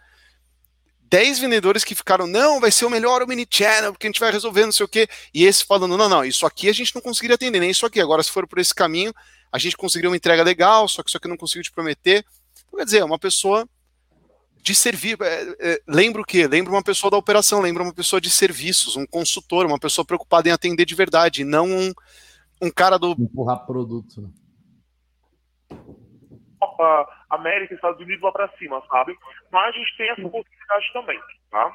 10 vendedores que ficaram, não, vai ser o melhor o mini channel, porque a gente vai resolver não sei o quê, e esse falando, não, não, isso aqui a gente não conseguiria atender, nem isso aqui, agora se for por esse caminho, a gente conseguiria uma entrega legal, só que isso aqui não conseguiu te prometer. Então, quer dizer, é uma pessoa de servir, é, é, lembra o quê? Lembra uma pessoa da operação, lembra uma pessoa de serviços, um consultor, uma pessoa preocupada em atender de verdade, não um, um cara do... Empurrar produto, né? Europa, América, Estados Unidos lá para cima, sabe? Mas a gente tem essa possibilidade também, tá?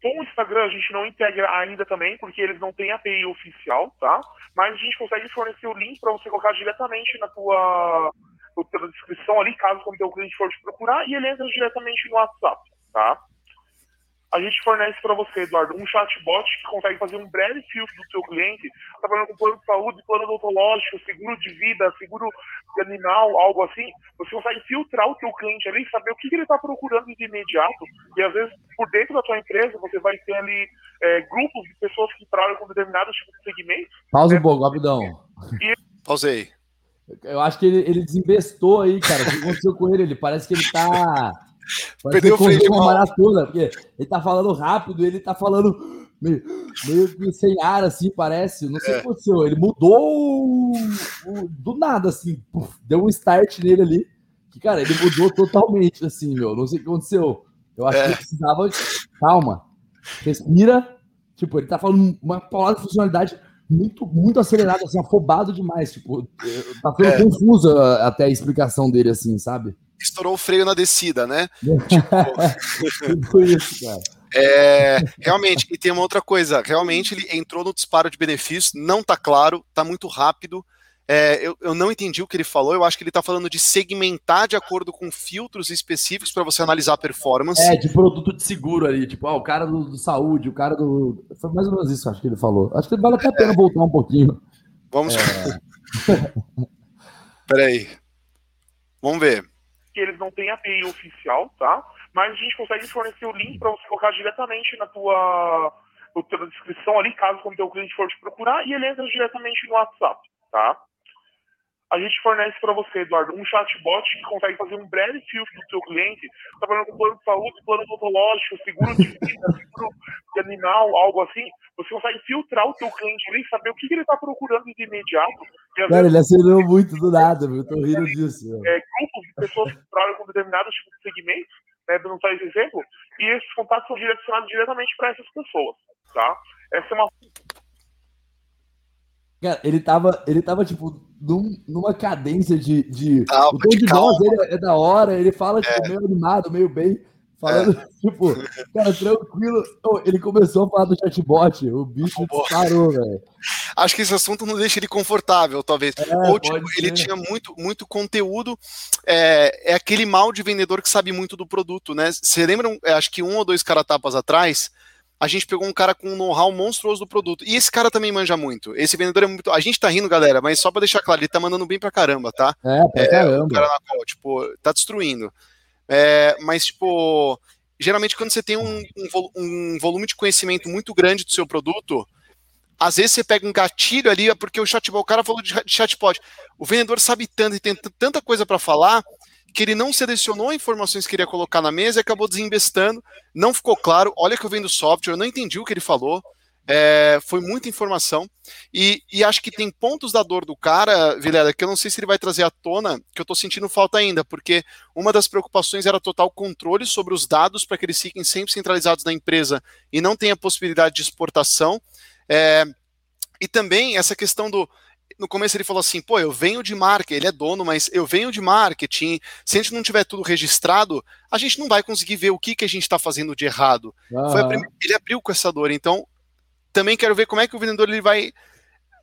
Com o Instagram a gente não integra ainda também, porque eles não têm API oficial, tá? Mas a gente consegue fornecer o link para você colocar diretamente na tua, na tua descrição ali, caso o teu cliente for te procurar, e ele entra diretamente no WhatsApp, tá? A gente fornece para você, Eduardo, um chatbot que consegue fazer um breve filtro do seu cliente, trabalhando com plano de saúde, plano odontológico, seguro de vida, seguro de animal, algo assim. Você consegue filtrar o seu cliente ali saber o que, que ele está procurando de imediato. E às vezes, por dentro da sua empresa, você vai ter ali é, grupos de pessoas que trabalham com determinados tipos de segmentos. Pausa né? um pouco, rapidão. E... Pausei. Eu acho que ele, ele desinvestou aí, cara. O que aconteceu com ele? Ele parece que ele tá Perdeu o freio de uma maratona, porque ele tá falando rápido, ele tá falando meio, meio sem ar, assim, parece. Não sei é. o que aconteceu. Ele mudou do nada, assim, deu um start nele ali. Que, cara, ele mudou totalmente, assim, meu. Não sei o que aconteceu. Eu acho é. que ele precisava. Calma. Respira. Tipo, ele tá falando uma palavra de funcionalidade muito, muito acelerada, assim, afobado demais. Tipo, tá ficando é. confusa até a explicação dele, assim, sabe? Estourou o freio na descida, né? [LAUGHS] tipo, isso, cara. [LAUGHS] É, realmente, e tem uma outra coisa, realmente ele entrou no disparo de benefícios, não tá claro, tá muito rápido. É, eu, eu não entendi o que ele falou, eu acho que ele tá falando de segmentar de acordo com filtros específicos para você analisar a performance. É, de produto de seguro ali, tipo, ah, o cara do, do, saúde, o cara do. Foi mais ou menos isso, acho que ele falou. Acho que vale até a pena é. voltar um pouquinho. Vamos. É... [LAUGHS] Peraí. Vamos ver que eles não têm API oficial, tá? Mas a gente consegue fornecer o link para você colocar diretamente na tua, na tua descrição ali, caso o teu cliente for te procurar, e ele entra diretamente no WhatsApp, tá? A gente fornece para você, Eduardo, um chatbot que consegue fazer um breve filtro do seu cliente, trabalhando com plano de saúde, plano odontológico, seguro de vida, [LAUGHS] seguro de animal, algo assim. Você consegue filtrar o seu cliente ali saber o que, que ele está procurando de imediato. Cara, vezes, ele acelerou muito do nada, eu tô rindo disso. É, grupos de pessoas que trabalham com determinados tipos de segmentos, né, dando tais exemplo, e esses contatos são direcionados diretamente para essas pessoas, tá? Essa é uma Cara, ele tava, ele tava tipo, num, numa cadência de. de... Calma, o tom de, de voz dele é da hora, ele fala tipo, é. meio animado, meio bem. Falando, é. [LAUGHS] tipo, cara, tranquilo. Ele começou a falar do chatbot, o bicho parou, velho. Acho que esse assunto não deixa ele confortável, talvez. É, Ou tipo, ele tinha muito, muito conteúdo. É, é aquele mal de vendedor que sabe muito do produto, né? Você lembra, é, acho que um ou dois caratapas atrás, a gente pegou um cara com um know-how monstruoso do produto. E esse cara também manja muito. Esse vendedor é muito. A gente tá rindo, galera, mas só pra deixar claro, ele tá mandando bem pra caramba, tá? É, pra é, caramba. O cara na qual, tipo, tá destruindo. É, mas, tipo, geralmente quando você tem um, um, um, volume de conhecimento muito grande do seu produto, às vezes você pega um gatilho ali, é porque o chatbot, o cara falou de chatbot. O vendedor sabe tanto e tem tanta coisa para falar que ele não selecionou informações que queria colocar na mesa e acabou desinvestando. Não ficou claro. Olha que eu vendo software, eu não entendi o que ele falou. É, foi muita informação. E, e, acho que tem pontos da dor do cara, Vilela, que eu não sei se ele vai trazer à tona, que eu estou sentindo falta ainda, porque uma das preocupações era total controle sobre os dados para que eles fiquem sempre centralizados na empresa e não tenha possibilidade de exportação. É, e também essa questão do no começo ele falou assim, pô, eu venho de marketing, ele é dono, mas eu venho de marketing, se a gente não tiver tudo registrado, a gente não vai conseguir ver o que, que a gente está fazendo de errado. Primeira, ele abriu com essa dor, então também quero ver como é que o vendedor ele vai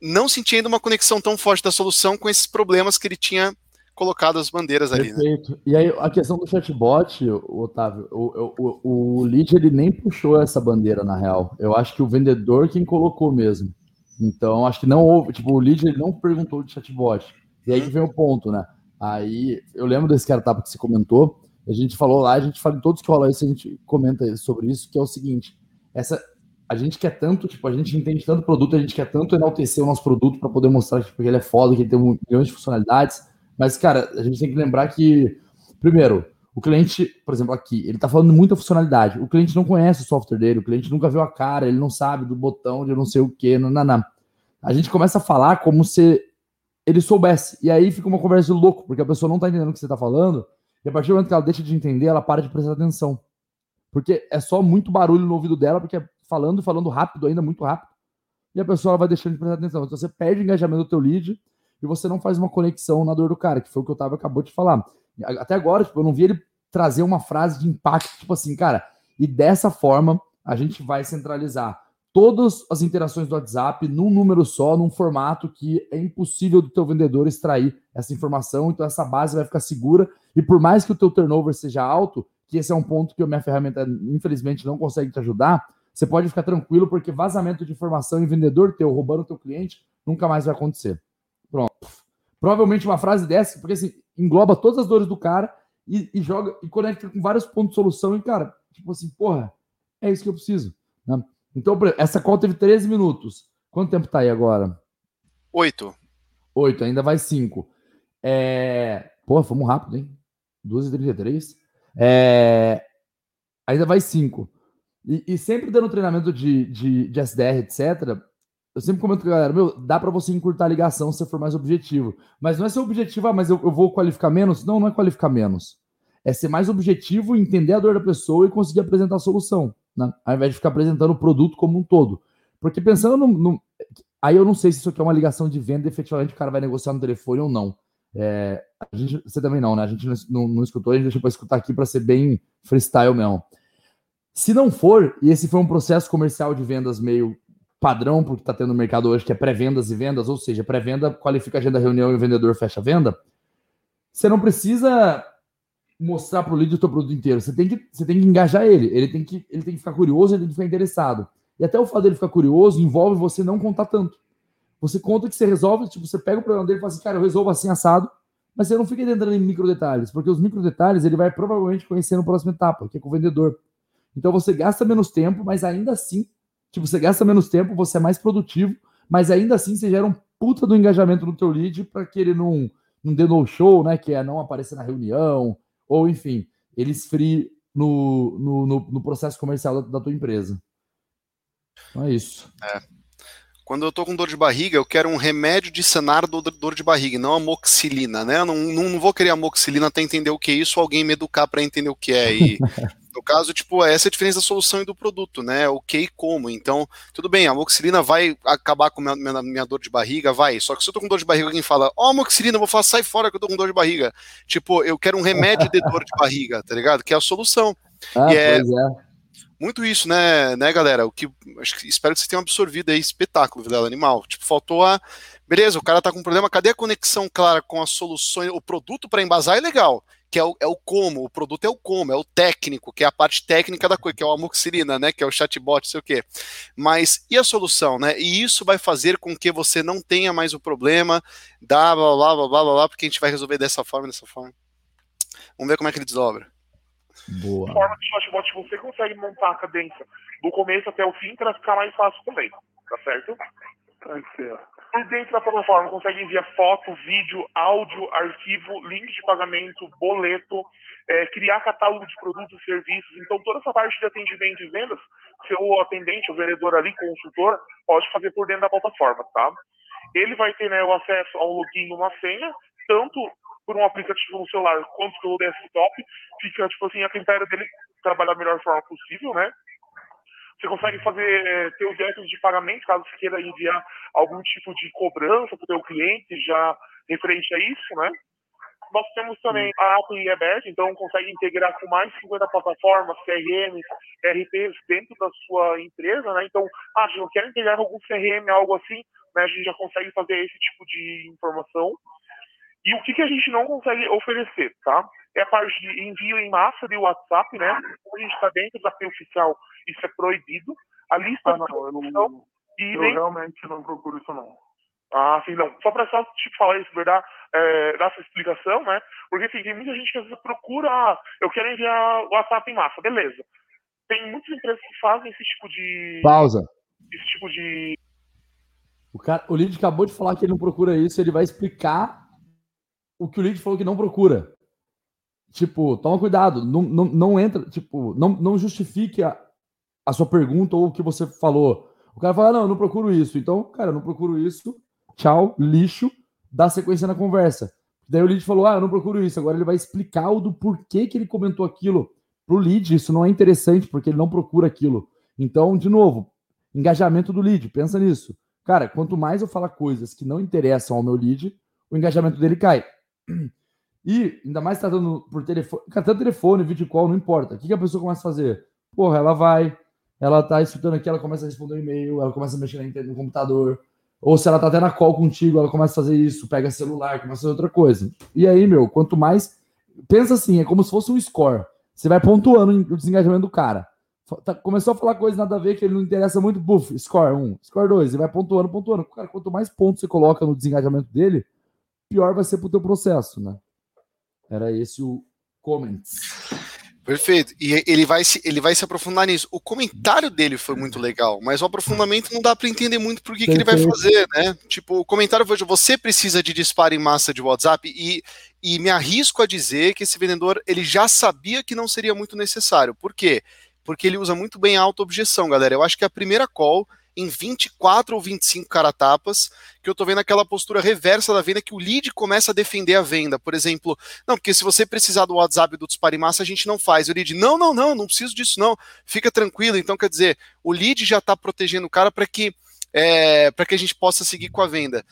não sentindo uma conexão tão forte da solução com esses problemas que ele tinha colocado as bandeiras ali. Né? Perfeito. Né? E aí a questão do chatbot, Otávio, o, o, o lead ele nem puxou essa bandeira na real. Eu acho que o vendedor quem colocou mesmo. Então, acho que não houve, tipo, o ele não perguntou de chatbot. E aí vem o ponto, né? Aí, eu lembro desse startup que você comentou, a gente falou lá, a gente fala em todos que rola isso, a gente comenta sobre isso, que é o seguinte, essa, a gente quer tanto, tipo, a gente entende tanto produto, a gente quer tanto enaltecer o nosso produto para poder mostrar tipo, que ele é foda, que ele tem milhões de funcionalidades, mas, cara, a gente tem que lembrar que, primeiro, o cliente, por exemplo, aqui, ele está falando muita funcionalidade. O cliente não conhece o software dele, o cliente nunca viu a cara, ele não sabe do botão de não sei o que, não. A gente começa a falar como se ele soubesse. E aí fica uma conversa louco, porque a pessoa não está entendendo o que você está falando. E a partir do momento que ela deixa de entender, ela para de prestar atenção. Porque é só muito barulho no ouvido dela, porque é falando, falando rápido, ainda muito rápido. E a pessoa vai deixando de prestar atenção. Então você perde o engajamento do teu lead e você não faz uma conexão na dor do cara, que foi o que o Otávio acabou de falar. Até agora, tipo, eu não vi ele trazer uma frase de impacto, tipo assim, cara, e dessa forma a gente vai centralizar todas as interações do WhatsApp num número só, num formato que é impossível do teu vendedor extrair essa informação, então essa base vai ficar segura e por mais que o teu turnover seja alto, que esse é um ponto que a minha ferramenta, infelizmente, não consegue te ajudar, você pode ficar tranquilo, porque vazamento de informação em vendedor teu, roubando teu cliente, nunca mais vai acontecer. Pronto. Provavelmente uma frase dessa, porque assim, engloba todas as dores do cara e, e joga e conecta com vários pontos de solução. E, cara, tipo assim, porra, é isso que eu preciso. Né? Então, essa call teve 13 minutos. Quanto tempo tá aí agora? Oito. Oito, ainda vai cinco. É... Pô, fomos rápido, hein? 2h33. É... Ainda vai cinco. E, e, sempre dando treinamento de, de, de SDR, etc., eu sempre comento com a galera, meu, dá para você encurtar a ligação se for mais objetivo. Mas não é ser objetivo, ah, mas eu, eu, vou qualificar menos. Não, não é qualificar menos. É ser mais objetivo, entender a dor da pessoa e conseguir apresentar a solução, né? Ao invés de ficar apresentando o produto como um todo. Porque pensando no, no, Aí eu não sei se isso aqui é uma ligação de venda, efetivamente o cara vai negociar no telefone ou não. É, a gente, você também não, né? A gente não, não escutou, a gente deixou para escutar aqui para ser bem freestyle mesmo. Se não for, e esse foi um processo comercial de vendas meio padrão, porque está tendo no mercado hoje, que é pré-vendas e vendas, ou seja, pré-venda qualifica a agenda da reunião e o vendedor fecha a venda, você não precisa mostrar para o lead o seu produto inteiro. Você tem, que, você tem que engajar ele. Ele tem que, ele tem que ficar curioso, ele tem que ficar interessado. E até o fato dele ficar curioso envolve você não contar tanto. Você conta que você resolve, tipo, você pega o problema dele e fala assim, cara, eu resolvo assim assado, mas você não fica entrando em micro detalhes, porque os micro detalhes ele vai provavelmente conhecer no próximo etapa, que é com o vendedor. Então você gasta menos tempo, mas ainda assim, tipo, você gasta menos tempo, você é mais produtivo, mas ainda assim você gera um puta do engajamento no teu lead para que ele não, não dê no show, né? Que é não aparecer na reunião, ou enfim, ele esfrie no, no, no, no processo comercial da, da, tua empresa. Então é isso. É. Quando eu tô com dor de barriga, eu quero um remédio de sanar dor, dor de barriga, não amoxilina, né? Eu não, não, não vou querer amoxilina até entender o que é isso, ou alguém me educar para entender o que é. E [LAUGHS] No caso, tipo, essa é a diferença da solução e do produto, né? O que e como. Então, tudo bem, a amoxicilina vai acabar com minha, minha, minha, dor de barriga, vai. Só que se eu tô com dor de barriga, alguém fala, ó, oh, amoxicilina, eu vou falar, sai fora que eu tô com dor de barriga. Tipo, eu quero um remédio de dor de [LAUGHS] barriga, tá ligado? Que é a solução. Ah, e é, é, muito isso, né, né, galera? O que acho que espero que vocês tenham absorvido aí espetáculo, Vilela Animal. Tipo, faltou a. Beleza, o cara tá com problema, cadê a conexão clara com as soluções? O produto para embasar é legal que é o, é o como, o produto é o como, é o técnico, que é a parte técnica da coisa, que é o amoxicilina, né, que é o chatbot, sei o quê. Mas e a solução, né? E isso vai fazer com que você não tenha mais o problema da blá blá blá blá blá, blá porque a gente vai resolver dessa forma, dessa forma. Vamos ver como é que ele desdobra. Boa. forma de chatbot você consegue montar a cadência do começo até o fim para ficar mais fácil também, tá certo? Tá certo por dentro da plataforma consegue enviar foto, vídeo, áudio, arquivo, link de pagamento, boleto, é, criar catálogo de produtos e serviços. Então, toda essa parte de atendimento e vendas, seu atendente, o vendedor ali, consultor, pode fazer por dentro da plataforma, tá? Ele vai ter né, o acesso ao login e uma senha, tanto por um aplicativo no celular quanto pelo desktop. Fica, tipo assim, a critério dele trabalhar da melhor forma possível, né? Você consegue fazer é, ter de pagamento, caso você queira enviar algum tipo de cobrança para o seu cliente já referente a isso, né? Nós temos também a API aberta, então consegue integrar com mais de 50 plataformas, CRMs, RPs dentro da sua empresa, né? Então, ah, eu quero integrar algum CRM, algo assim, né? A gente já consegue fazer esse tipo de informação. E o que, que a gente não consegue oferecer, tá? É a parte de envio em massa de WhatsApp, né? Como a gente está dentro da API oficial, isso é proibido. A lista ah, não, eu, não, e eu nem... realmente não procuro isso não. Ah, sim, não. Só para só te falar isso, verdade, é, dar essa explicação, né? Porque assim, tem muita gente que às vezes procura, ah, eu quero enviar WhatsApp em massa, beleza. Tem muitas empresas que fazem esse tipo de. Pausa. Esse tipo de. O, cara, o Lid acabou de falar que ele não procura isso, ele vai explicar o que o Lid falou que não procura. Tipo, toma cuidado, não, não, não entra, tipo, não, não justifique a, a sua pergunta ou o que você falou. O cara fala, não, eu não procuro isso. Então, cara, eu não procuro isso. Tchau, lixo, dá sequência na conversa. Daí o lead falou, ah, eu não procuro isso. Agora ele vai explicar o do porquê que ele comentou aquilo. Pro lead, isso não é interessante, porque ele não procura aquilo. Então, de novo, engajamento do lead, pensa nisso. Cara, quanto mais eu falar coisas que não interessam ao meu lead, o engajamento dele cai. E ainda mais tratando por telefone, tanto telefone, vídeo call, não importa. O que, que a pessoa começa a fazer? Porra, ela vai, ela tá escutando aqui, ela começa a responder um e-mail, ela começa a mexer no computador. Ou se ela tá até na call contigo, ela começa a fazer isso, pega celular, começa a fazer outra coisa. E aí, meu, quanto mais. Pensa assim, é como se fosse um score. Você vai pontuando o desengajamento do cara. Tá, começou a falar coisa nada a ver que ele não interessa muito, buf, score 1, um, score 2, e vai pontuando, pontuando. Cara, quanto mais pontos você coloca no desengajamento dele, pior vai ser pro teu processo, né? Era esse o comments. Perfeito. E ele vai, se, ele vai se aprofundar nisso. O comentário dele foi muito legal, mas o aprofundamento não dá para entender muito por que, que ele vai fazer, né? Tipo, o comentário foi: você precisa de disparo em massa de WhatsApp e, e me arrisco a dizer que esse vendedor ele já sabia que não seria muito necessário. Por quê? Porque ele usa muito bem a auto-objeção, galera. Eu acho que a primeira call em 24 ou 25 caratapas, que eu tô vendo aquela postura reversa da venda que o lead começa a defender a venda. Por exemplo, não, porque se você precisar do WhatsApp do Dispare Massa, a gente não faz. O lead, não, não, não, não preciso disso não. Fica tranquilo. Então, quer dizer, o lead já está protegendo o cara para que é, para que a gente possa seguir com a venda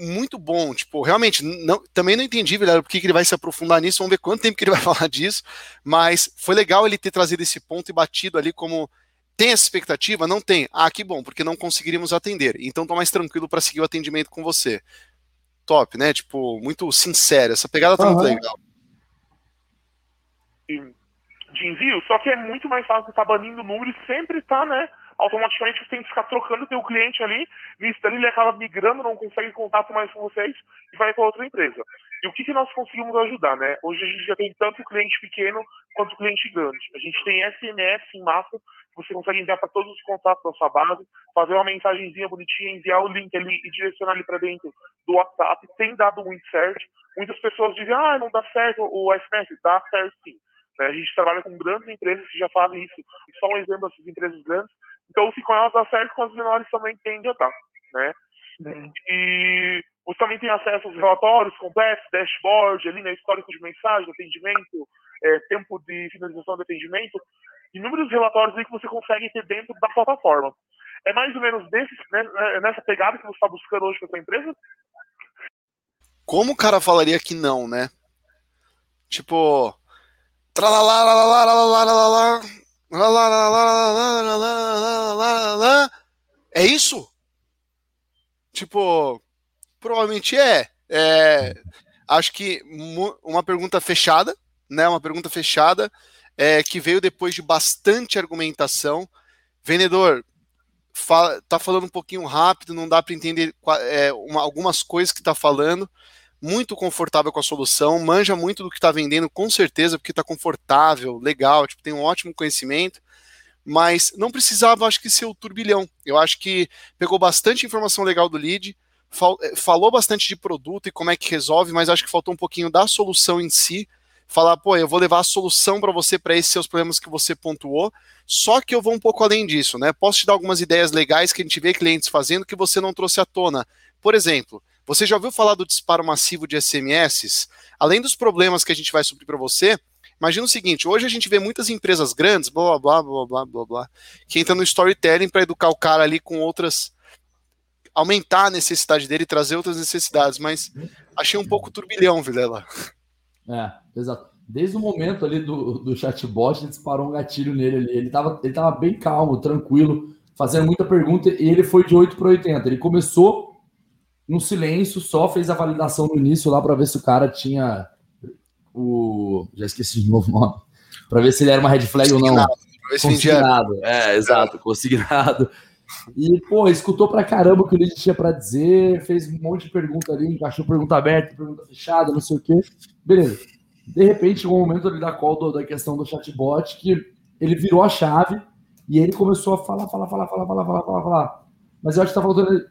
muito bom. Tipo, realmente, não, também não entendi, velho, por que ele vai se aprofundar nisso. Vamos ver quanto tempo que ele vai [LAUGHS] falar disso. Mas foi legal ele ter trazido esse ponto e batido ali como tem essa expectativa? Não tem. Ah, que bom, porque não conseguiríamos atender. Então tô mais tranquilo para seguir o atendimento com você. Top, né? Tipo, muito sincero. Essa pegada tá uhum. muito legal. De envio, só que é muito mais fácil estar tá banindo o número e sempre tá, né? Automaticamente você tem que ficar trocando o cliente ali, ali ele acaba migrando, não consegue contato mais com vocês e vai para outra empresa. E o que, que nós conseguimos ajudar, né? Hoje a gente já tem tanto cliente pequeno quanto cliente grande. A gente tem SMS em massa, você consegue enviar para todos os contatos da sua base, fazer uma mensagenzinha bonitinha, enviar o link ali e direcionar ele para dentro do WhatsApp. Tem dado muito certo. Muitas pessoas dizem, ah, não dá certo o SMS. Dá certo sim. A gente trabalha com grandes empresas que já fazem isso. Só um exemplo dessas empresas grandes então, se com elas dá certo, com as menores também tende a dar, né? E você também tem acesso aos relatórios completos, dashboard, ali, né, histórico de mensagem, atendimento, é, tempo de finalização do atendimento, inúmeros relatórios aí que você consegue ter dentro da plataforma. É mais ou menos desse, né, é nessa pegada que você está buscando hoje para sua empresa? Como o cara falaria que não, né? Tipo, tralalá, é isso? Tipo, provavelmente é. é acho que uma pergunta fechada, né? Uma pergunta fechada é, que veio depois de bastante argumentação. Vendedor, fala, tá falando um pouquinho rápido, não dá para entender é, uma, algumas coisas que tá falando muito confortável com a solução, manja muito do que está vendendo, com certeza, porque está confortável, legal, tipo, tem um ótimo conhecimento, mas não precisava, acho que, ser o turbilhão. Eu acho que pegou bastante informação legal do lead, fal eh, falou bastante de produto e como é que resolve, mas acho que faltou um pouquinho da solução em si. Falar, pô, eu vou levar a solução para você para esses seus problemas que você pontuou, só que eu vou um pouco além disso, né? Posso te dar algumas ideias legais que a gente vê clientes fazendo que você não trouxe à tona. Por exemplo, você já ouviu falar do disparo massivo de SMS? Além dos problemas que a gente vai suprir para você, imagina o seguinte: hoje a gente vê muitas empresas grandes, blá blá blá blá blá blá, que entram no storytelling para educar o cara ali com outras. aumentar a necessidade dele e trazer outras necessidades, mas achei um pouco turbilhão, Vilela. É, exato. Desde o momento ali do, do chatbot, disparou um gatilho nele ali. Ele estava ele tava bem calmo, tranquilo, fazendo muita pergunta, e ele foi de 8 para 80. Ele começou no silêncio, só fez a validação no início lá para ver se o cara tinha o. Já esqueci de novo o nome. Para ver se ele era uma red flag ou não. Consignado. É, exato, consignado. E, pô, escutou pra caramba o que o Luiz tinha para dizer, fez um monte de pergunta ali, encaixou pergunta aberta, pergunta fechada, não sei o quê. Beleza. De repente, chegou um momento ali da call do, da questão do chatbot que ele virou a chave e ele começou a falar, falar, falar, falar, falar, falar, falar, falar. Mas eu acho que tá faltando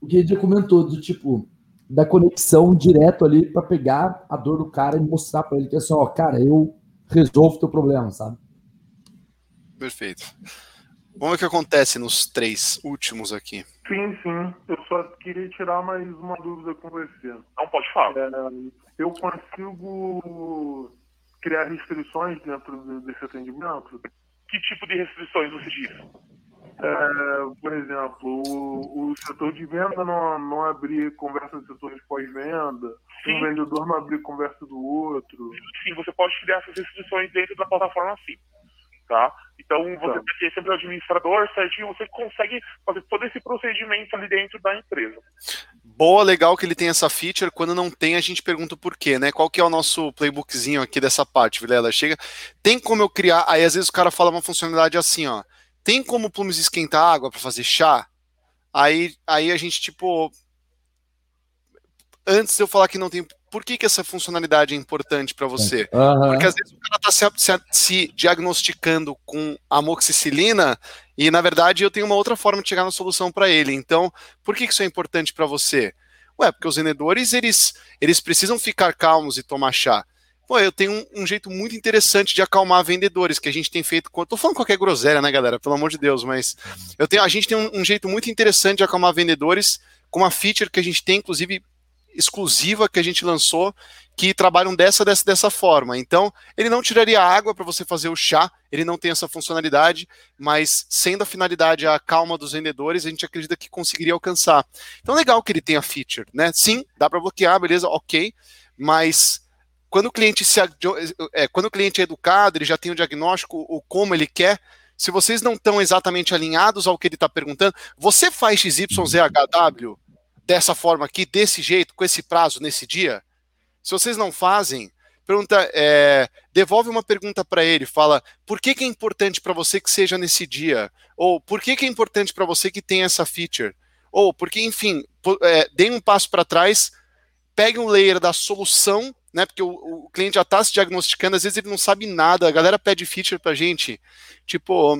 o que a gente comentou, do tipo, da conexão direto ali para pegar a dor do cara e mostrar para ele que é assim, ó, cara, eu resolvo o teu problema, sabe? Perfeito. Vamos ver o que acontece nos três últimos aqui. Sim, sim. Eu só queria tirar mais uma dúvida com você. Não pode falar. É, eu consigo criar restrições dentro desse atendimento? Que tipo de restrições você diz? É, por exemplo, o, o, setor de venda não, não abrir conversa do setor de pós-venda, um vendedor não abrir conversa do outro. Sim, você pode criar essas restrições dentro da plataforma sim. tá? Então você tá. ter sempre o administrador certinho, você consegue fazer todo esse procedimento ali dentro da empresa. Boa, legal que ele tem essa feature. Quando não tem, a gente pergunta por quê, né? Qual que é o nosso playbookzinho aqui dessa parte, Vilela? Chega, tem como eu criar? Aí às vezes o cara fala uma funcionalidade assim, ó. Tem como o Plumes esquentar água para fazer chá? Aí, aí a gente tipo antes de eu falar que não tem por que, que essa funcionalidade é importante para você? Uhum. Porque às vezes o cara está se, se, se, diagnosticando com amoxicilina e, na verdade, eu tenho uma outra forma de chegar na solução para ele. Então, por que, que isso é importante para você? Ué, porque os vendedores, eles, eles precisam ficar calmos e tomar chá. Pô, eu tenho um, um, jeito muito interessante de acalmar vendedores, que a gente tem feito. Tô falando qualquer groselha, né, galera? Pelo amor de Deus, mas eu tenho, a gente tem um, um jeito muito interessante de acalmar vendedores com uma feature que a gente tem, inclusive, exclusiva que a gente lançou que trabalham dessa, dessa, dessa forma. Então, ele não tiraria água para você fazer o chá, ele não tem essa funcionalidade, mas sendo a finalidade a calma dos vendedores, a gente acredita que conseguiria alcançar. Então, legal que ele tenha feature, né? Sim, dá para bloquear, beleza, ok, mas quando o cliente se é, quando o cliente é educado, ele já tem o diagnóstico, o como ele quer. Se vocês não estão exatamente alinhados ao que ele está perguntando, você faz XYZHW? dessa forma aqui, desse jeito, com esse prazo, nesse dia? Se vocês não fazem, pergunta, é, devolve uma pergunta para ele, fala por que, que é importante para você que seja nesse dia? Ou por que, que é importante para você que tenha essa feature? Ou porque, enfim, é, dê um passo para trás, pegue um layer da solução, né? Porque o, o cliente já está se diagnosticando, às vezes ele não sabe nada, a galera pede feature para gente, tipo,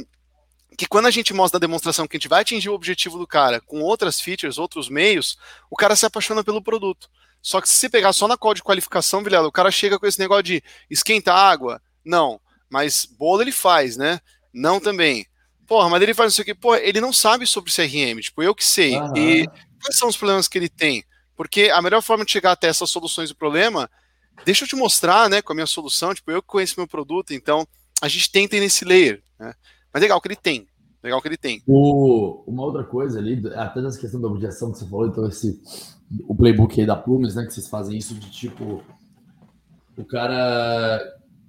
que quando a gente mostra na demonstração que a gente vai atingir o objetivo do cara com outras features, outros meios, o cara se apaixona pelo produto. Só que se você pegar só na call de qualificação, Vilela, o cara chega com esse negócio de esquenta água. Não. Mas bolo ele faz, né? Não também. Porra, mas ele faz isso aqui. Pô, ele não sabe sobre CRM. Tipo, eu que sei. Uhum. E quais são os problemas que ele tem? Porque a melhor forma de chegar até essas soluções do problema, deixa eu te mostrar, né, com a minha solução. Tipo, eu conheço meu produto. Então, a gente tenta ir nesse layer, né? Mas legal que ele tem. Legal que ele tem. O, uma outra coisa ali, até nessa questão da objeção que você falou, então esse o playbook aí da Plumes, né? Que vocês fazem isso de tipo. O cara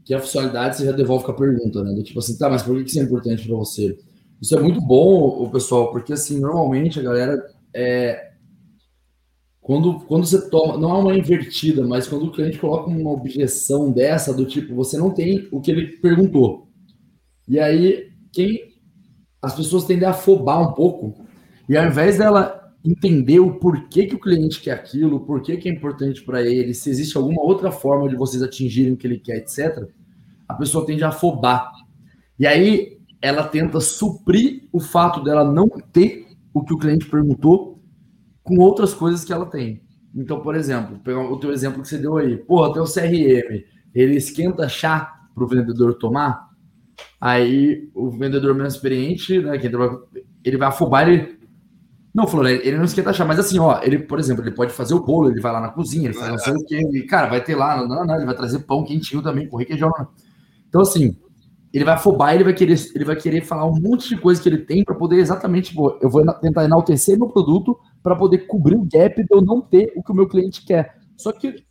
que a funcionalidade você já devolve com a pergunta, né? Do tipo assim, tá, mas por que isso é importante para você? Isso é muito bom, o pessoal, porque assim, normalmente a galera é. Quando, quando você toma, não é uma invertida, mas quando o cliente coloca uma objeção dessa, do tipo, você não tem o que ele perguntou. E aí quem as pessoas tendem a afobar um pouco e ao invés dela entender o porquê que o cliente quer aquilo, porquê que é importante para ele, se existe alguma outra forma de vocês atingirem o que ele quer, etc., a pessoa tende a afobar. E aí ela tenta suprir o fato dela não ter o que o cliente perguntou com outras coisas que ela tem. Então, por exemplo, pegar o teu exemplo que você deu aí. Pô, o CRM, ele esquenta chá para o vendedor tomar? Aí o vendedor menos experiente, né, que ele vai afobar, ele. Não, falou, ele não esquenta achar, mas assim, ó, ele, por exemplo, ele pode fazer o bolo, ele vai lá na cozinha, ele faz não sei o quê, cara, vai ter lá, não, não, ele vai trazer pão quentinho também, com requeijão. Então, assim, ele vai afobar, ele vai querer, ele vai querer falar um monte de coisa que ele tem para poder exatamente, tipo, eu vou tentar enaltecer meu produto para poder cobrir o gap de eu não ter o que o meu cliente quer. Só que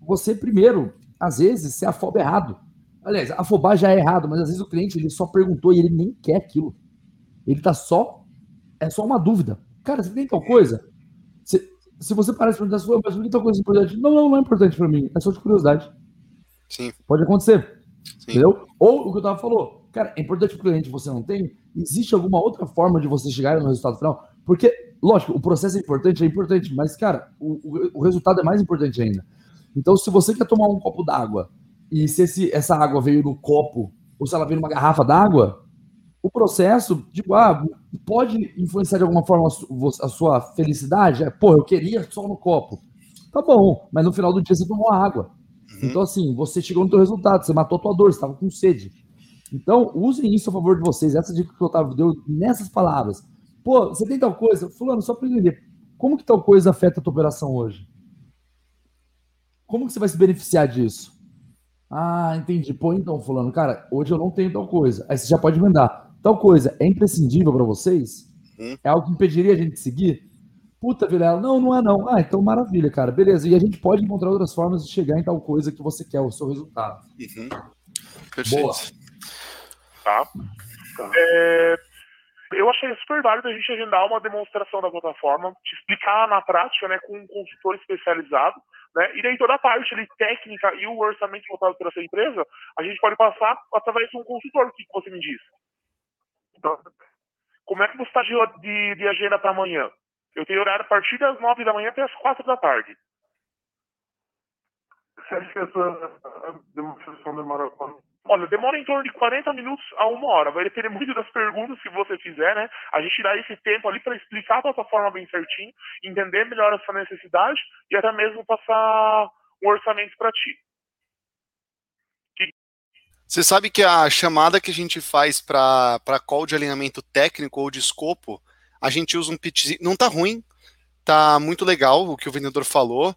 você primeiro, às vezes, se afoba errado. Aliás, afobar já é errado, mas às vezes o cliente ele só perguntou e ele nem quer aquilo. Ele tá só. É só uma dúvida. Cara, você tem tal coisa? Se, se você parece perguntar, mas que tal coisa é importante? Não, não, não é importante para mim. É só de curiosidade. Sim. Pode acontecer. Entendeu? Ou o que o Tava falou. Cara, é importante para o cliente você não tem. Existe alguma outra forma de você chegar no resultado final? Porque, lógico, o processo é importante, é importante, mas, cara, o, o, o resultado é mais importante ainda. Então, se você quer tomar um copo d'água e se esse, essa água veio no copo ou se ela veio numa garrafa d'água, o processo, tipo, ah, pode influenciar de alguma forma a sua felicidade? É, pô, eu queria só no copo. Tá bom, mas no final do dia você tomou água. Uhum. Então, assim, você chegou no teu resultado, você matou a tua dor, você estava com sede. Então, usem isso a favor de vocês. Essa dica que o Otávio deu nessas palavras. Pô, você tem tal coisa? Fulano, só para entender, como que tal coisa afeta a tua operação hoje? Como que você vai se beneficiar disso? Ah, entendi. Pô, então, fulano, cara, hoje eu não tenho tal coisa. Aí você já pode mandar. Tal coisa é imprescindível para vocês? Uhum. É algo que impediria a gente de seguir? Puta, Vilela, não, não é não. Ah, então maravilha, cara. Beleza. E a gente pode encontrar outras formas de chegar em tal coisa que você quer, o seu resultado. Uhum. Perfeito. Boa. tá? tá. É, eu achei super válido a gente agendar uma demonstração da plataforma, te explicar na prática, né, com um consultor especializado, né, e daí toda a parte ali, técnica e o orçamento voltado para essa empresa, a gente pode passar através de um consultor, o que você me diz? Então, como é que você está de, de, de agenda para amanhã? Eu tenho horário a partir das nove da manhã até as quatro da tarde. Você acha que essa demonstração demora quanto? Olha, demora em torno de 40 minutos a uma hora. Vai depender muito das perguntas que você fizer, né? A gente dá esse tempo ali para explicar a plataforma bem certinho, entender melhor a sua necessidade e até mesmo passar um orçamento para ti. Você sabe que a chamada que a gente faz para call de alinhamento técnico ou de escopo, a gente usa um pitchzinho. Não tá ruim, tá muito legal o que o vendedor falou,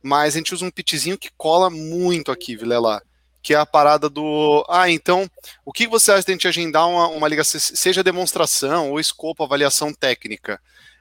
mas a gente usa um pitchzinho que cola muito aqui, Vilela. Que é a parada do. Ah, então, o que você acha de a gente agendar uma, uma ligação, seja demonstração ou escopo, avaliação técnica?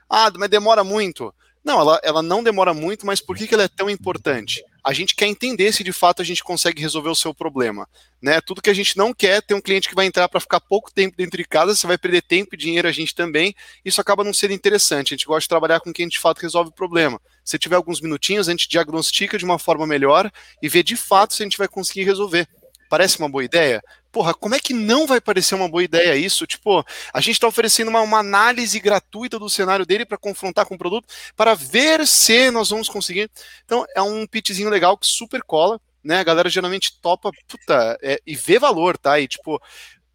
Ah, mas demora muito. Não, ela, ela não demora muito, mas por que, que ela é tão importante? A gente quer entender se de fato a gente consegue resolver o seu problema. Né? Tudo que a gente não quer ter um cliente que vai entrar para ficar pouco tempo dentro de casa, você vai perder tempo e dinheiro a gente também, isso acaba não sendo interessante. A gente gosta de trabalhar com quem de fato resolve o problema. Se tiver alguns minutinhos, a gente diagnostica de uma forma melhor e vê de fato se a gente vai conseguir resolver. Parece uma boa ideia? Porra, como é que não vai parecer uma boa ideia isso? Tipo, a gente está oferecendo uma, uma, análise gratuita do cenário dele para confrontar com o produto, para ver se nós vamos conseguir. Então, é um pitchzinho legal que super cola, né? A galera geralmente topa, puta, é, e vê valor, tá? E tipo,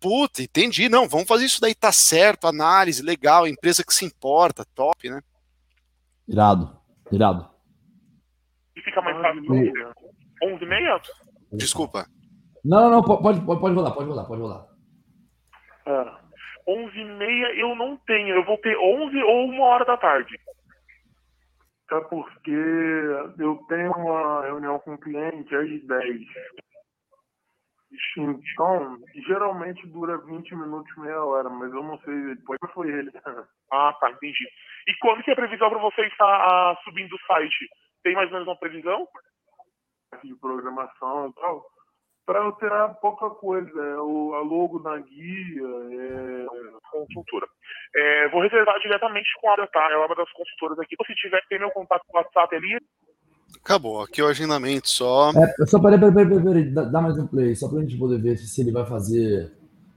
puta, entendi, não, vamos fazer isso daí, tá certo, análise, legal, empresa que se importa, top, né? Irado, irado. E fica mais fácil. 11 e meia? Desculpa. Não, não, pode, pode, pode rolar, pode rolar, pode rolar. É. 11 e meia eu não tenho, eu vou ter 11 ou uma hora da tarde. É porque eu tenho uma reunião com o cliente às 10. Então, geralmente dura 20 minutos, meia hora, mas eu não sei, depois foi ele. [LAUGHS] Ah, tá, entendi. E quando que é a previsão para você estar ah, subindo o site? Tem mais ou menos uma previsão? De programação e tal para alterar pouca coisa, é, o, a logo na guia, é, consultora. É, vou reservar diretamente com a tá? É uma das consultoras aqui. Se tiver, tem meu contato no WhatsApp ali. Acabou, aqui é o agendamento só. É, só peraí, peraí, peraí, peraí, dá mais um play, só para a gente poder ver se ele vai fazer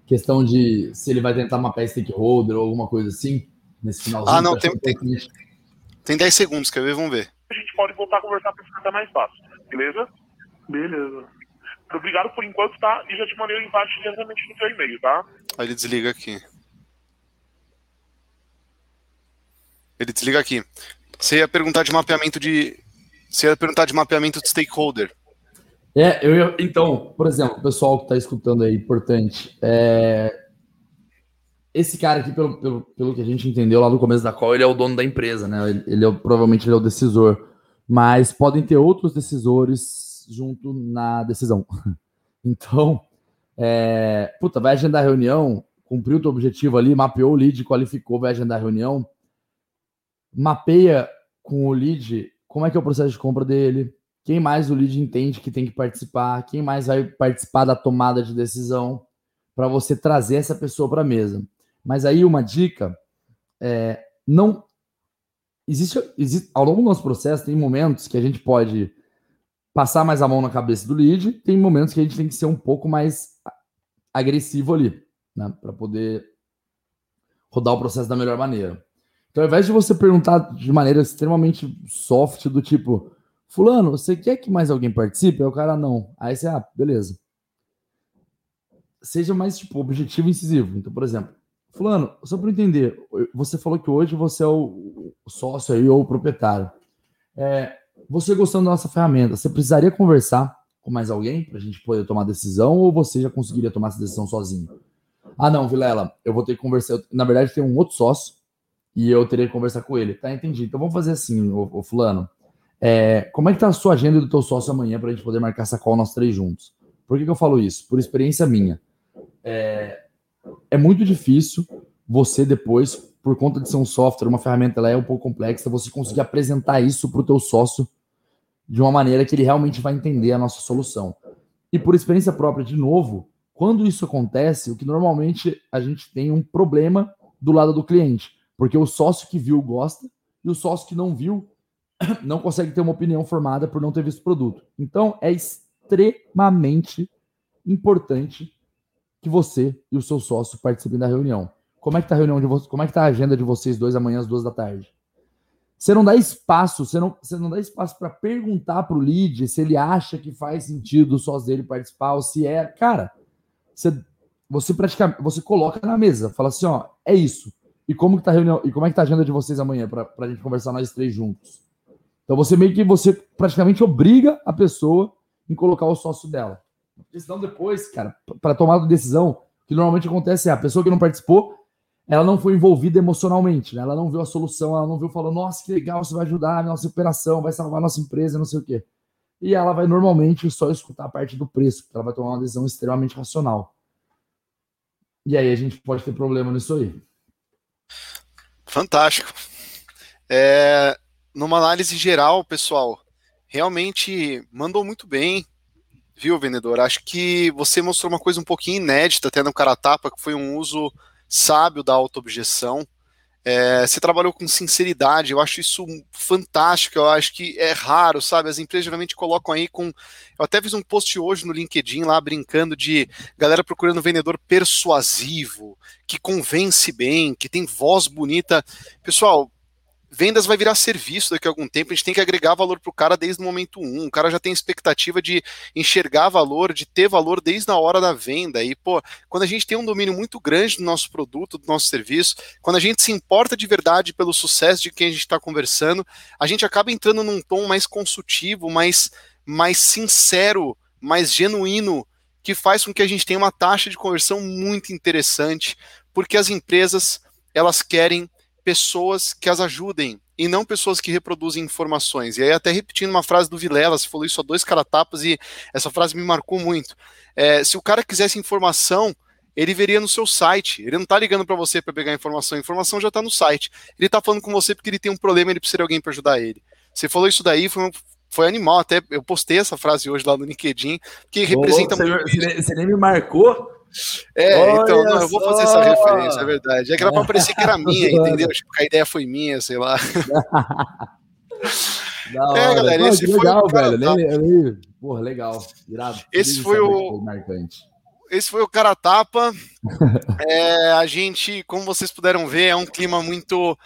questão de se ele vai tentar mapear stakeholder ou alguma coisa assim, nesse finalzinho. Ah, não, tem, tem, tem 10 segundos, quer ver? Vamos ver. A gente pode voltar a conversar para ficar mais fácil, beleza? Beleza. Obrigado por enquanto, tá? E já te mandei o invite diretamente no teu e-mail, tá? Aí ele desliga aqui. Ele desliga aqui. Você ia perguntar de mapeamento de. Você ia perguntar de mapeamento de stakeholder. É, eu ia... então, por exemplo, o pessoal que está escutando aí, importante. É... Esse cara aqui, pelo, pelo, pelo que a gente entendeu lá no começo da call, ele é o dono da empresa, né? Ele, ele é, provavelmente ele é o decisor. Mas podem ter outros decisores junto na decisão. [LAUGHS] Então, é, puta, vai agendar a reunião, cumpriu o teu objetivo ali, mapeou o lead, qualificou, vai agendar a reunião, mapeia com o lead como é que é o processo de compra dele, quem mais o lead entende que tem que participar, quem mais vai participar da tomada de decisão, para você trazer essa pessoa para a mesa. Mas aí uma dica é, não existe, existe ao longo do nosso processo tem momentos que a gente pode passar mais a mão na cabeça do lead, tem momentos que a gente tem que ser um pouco mais agressivo ali, né? Para poder rodar o processo da melhor maneira. Então, ao invés de você perguntar de maneira extremamente soft, do tipo, Fulano, você quer que mais alguém participe? Aí o cara, não. Aí você, ah, beleza. Seja mais, tipo, objetivo e incisivo. Então, por exemplo, Fulano, só para entender, você falou que hoje você é o sócio aí ou o proprietário. É, você gostando da nossa ferramenta, você precisaria conversar com mais alguém para a gente poder tomar decisão ou você já conseguiria tomar essa decisão sozinho? Ah, não, Vilela, eu vou ter que conversar. na verdade, tem um outro sócio e eu teria que conversar com ele. Tá, entendi. Então vamos fazer assim, ô, ô Fulano. É, como é que tá a sua agenda do teu sócio amanhã para a gente poder marcar essa call nós três juntos? Por que, que eu falo isso? Por experiência minha. É, é muito difícil você depois por conta de ser um software, uma ferramenta, ela é um pouco complexa, você conseguir apresentar isso para o teu sócio de uma maneira que ele realmente vai entender a nossa solução. E por experiência própria, de novo, Quando isso acontece, o que normalmente a gente tem um problema do lado do cliente, porque o sócio que viu gosta e o sócio que não viu [COUGHS] não consegue ter uma opinião formada por não ter visto o produto. Então, é extremamente importante que você e o seu sócio participem da reunião. Como é que tá a reunião de vocês? Como é que tá a agenda de vocês dois amanhã às duas da tarde? Você não dá espaço, você não, você não dá espaço para perguntar para o lead se ele acha que faz sentido sócio dele participar ou se é. Cara, você, você praticamente você coloca na mesa, fala assim, ó, é isso. E como que tá a reunião? E como é que tá a agenda de vocês amanhã para a gente conversar nós três juntos? Então você meio que você praticamente obriga a pessoa em colocar o sócio dela. Porque senão depois, cara, para tomar decisão, que normalmente acontece é a pessoa que não participou, ela não foi envolvida emocionalmente, né? Ela não viu a solução, ela não viu falando, nossa, que legal, você vai ajudar a nossa operação, vai salvar a nossa empresa, não sei o quê. E ela vai normalmente só escutar a parte do preço, porque ela vai tomar uma decisão extremamente racional. E aí a gente pode ter problema nisso aí. Fantástico. É, numa análise geral, pessoal, realmente mandou muito bem, viu, vendedor? Acho que você mostrou uma coisa um pouquinho inédita até no cara tapa, que foi um uso sábio da auto-objeção. É, você trabalhou com sinceridade, eu acho isso fantástico, eu acho que é raro, sabe? As empresas geralmente colocam aí com. Eu até fiz um post hoje no LinkedIn lá brincando de galera procurando vendedor persuasivo, que convence bem, que tem voz bonita. Pessoal, vendas vai virar serviço daqui a algum tempo, a gente tem que agregar valor para o cara desde o momento um. O cara já tem expectativa de enxergar valor, de ter valor desde a hora da venda. E, pô, quando a gente tem um domínio muito grande do nosso produto, do nosso serviço, quando a gente se importa de verdade pelo sucesso de quem a gente está conversando, a gente acaba entrando num tom mais consultivo, mais, mais sincero, mais genuíno, que faz com que a gente tenha uma taxa de conversão muito interessante, porque as empresas elas querem pessoas que as ajudem e não pessoas que reproduzem informações. E aí, até repetindo uma frase do Vilela, você falou isso a dois caratapas e essa frase me marcou muito. É, se o cara quisesse informação, ele veria no seu site. Ele não está ligando para você para pegar informação, a informação já está no site. Ele está falando com você porque ele tem um problema, ele precisa de alguém para ajudar ele. Você falou isso daí, foi, foi animal. Até eu postei essa frase hoje lá no LinkedIn, que representa você, muito. Você, você nem me marcou? É, Olha então, não, eu vou fazer essa referência, é verdade. É que era pra parecer que era minha, [LAUGHS] entendeu? Tipo, a ideia foi minha, sei lá. [LAUGHS] É, galera, Pô, esse foi legal, o cara, velho. Porra, legal. Irado. Esse foi o. Esse foi o cara tapa. [LAUGHS] é, a gente, como vocês puderam ver, é um clima muito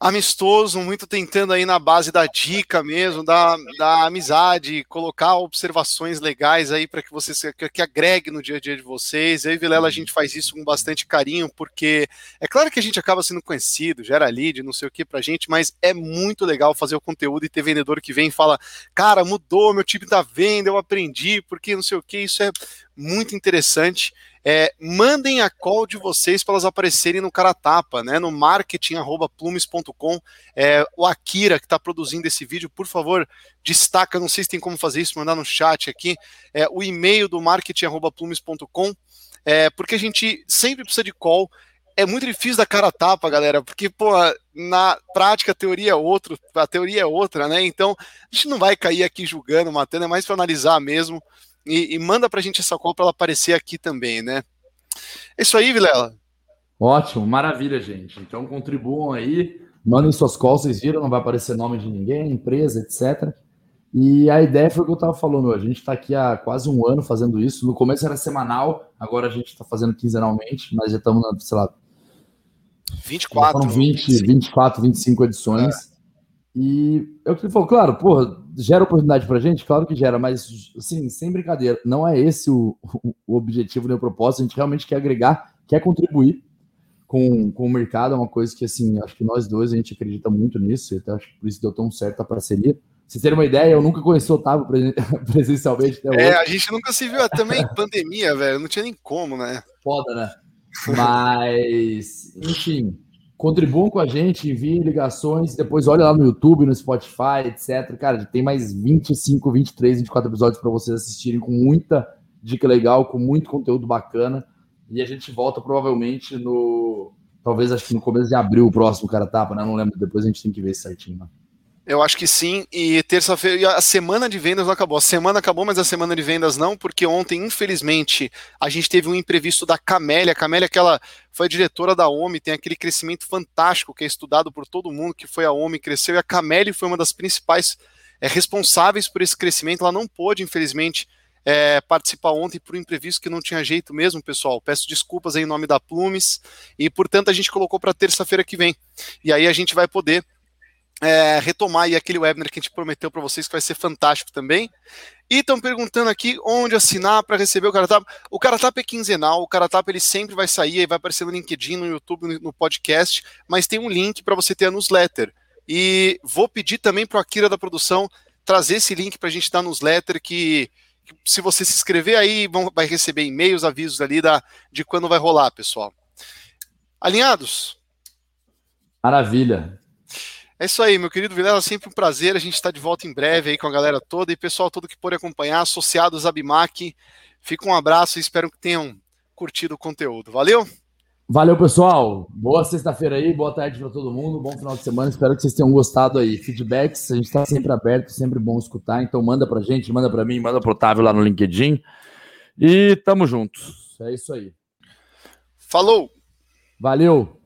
amistoso, muito tentando aí na base da dica mesmo, da, da amizade, colocar observações legais aí para que vocês que, que, agregue no dia a dia de vocês. Eu e Vilela a gente faz isso com bastante carinho, porque é claro que a gente acaba sendo conhecido, gera lead, não sei o que pra gente, mas é muito legal fazer o conteúdo e ter vendedor que vem e fala: "Cara, mudou meu tipo da venda, eu aprendi, porque não sei o que". Isso é muito interessante. É, mandem a call de vocês para elas aparecerem no cara tapa, né? No marketing@plumes.com. É, o Akira que está produzindo esse vídeo, por favor, destaca. Não sei se tem como fazer isso, mandar no chat aqui. É, o e-mail do marketing@plumes.com. É, porque a gente sempre precisa de call. É muito difícil da cara tapa, galera, porque, pô, na prática a teoria é outra, a teoria é outra, né? Então, a gente não vai cair aqui julgando, matando, é mais para analisar mesmo e, e manda pra gente essa call para ela aparecer aqui também, né? É isso aí, Vilela. Ótimo, maravilha, gente. Então contribuam aí, mandem suas calls, vocês viram, não vai aparecer nome de ninguém, empresa, etc. E a ideia foi o que eu estava falando, a gente está aqui há quase um ano fazendo isso. No começo era semanal, agora a gente está fazendo quinzenalmente, mas já estamos, sei lá. 24. Foram 20, 24, 25 edições. É. E que ele falou, claro, porra, gera oportunidade pra gente? Claro que gera, mas, assim, sem brincadeira, não é esse o, o objetivo nem o propósito, a gente realmente quer agregar, quer contribuir com, com o mercado, é uma coisa que, assim, acho que nós dois, a gente acredita muito nisso, e até acho que por isso deu tão certo a parceria. Vocês terem uma ideia, eu nunca conheci o Otávio [LAUGHS] presencialmente. Até é, a gente nunca se viu também pandemia, velho, não tinha nem como, né? Foda, né? Mas, enfim, Contribuam com a gente, enviem ligações, depois olha lá no YouTube, no Spotify, etc. Cara, tem mais 25, 23, 24 episódios para vocês assistirem com muita dica legal, com muito conteúdo bacana. E a gente volta provavelmente no. Talvez acho que no começo de abril o próximo cara tapa, né? Não lembro, depois a gente tem que ver certinho. Né? Eu acho que sim. E terça-feira, a semana de vendas não acabou. A semana acabou, mas a semana de vendas não, porque ontem, infelizmente, a gente teve um imprevisto da Camélia. A Camélia, aquela foi a diretora da OMI, tem aquele crescimento fantástico que é estudado por todo mundo, que foi a OMI, cresceu, e a Camélia foi uma das principais é, responsáveis por esse crescimento. Ela não pôde, infelizmente, é, participar ontem por um imprevisto que não tinha jeito mesmo, pessoal. Peço desculpas em nome da Plumes, e portanto a gente colocou para terça-feira que vem. E aí a gente vai poder é, retomar aí aquele webinar que a gente prometeu para vocês, que vai ser fantástico também. E estão perguntando aqui onde assinar para receber o Caratap. O Caratap é quinzenal, o Caratap ele sempre vai sair, vai aparecer no LinkedIn, no YouTube, no podcast, mas tem um link para você ter a newsletter. E vou pedir também para o Akira da produção trazer esse link para a gente dar newsletter, que, que, se você se inscrever aí, vão, vai receber e-mails, avisos ali da, de quando vai rolar, pessoal. Alinhados? Maravilha. É isso aí, meu querido Vilela, sempre um prazer. A gente está de volta em breve aí com a galera toda e pessoal todo que pôde acompanhar, associados à Bimac. Fica um abraço e espero que tenham curtido o conteúdo. Valeu? Valeu, pessoal. Boa sexta-feira aí, boa tarde para todo mundo, bom final de semana. Espero que vocês tenham gostado aí. Feedbacks, a gente está sempre aberto, sempre bom escutar. Então manda para gente, manda para mim, manda para o Otávio lá no LinkedIn. E tamo juntos. É isso aí. Falou! Valeu!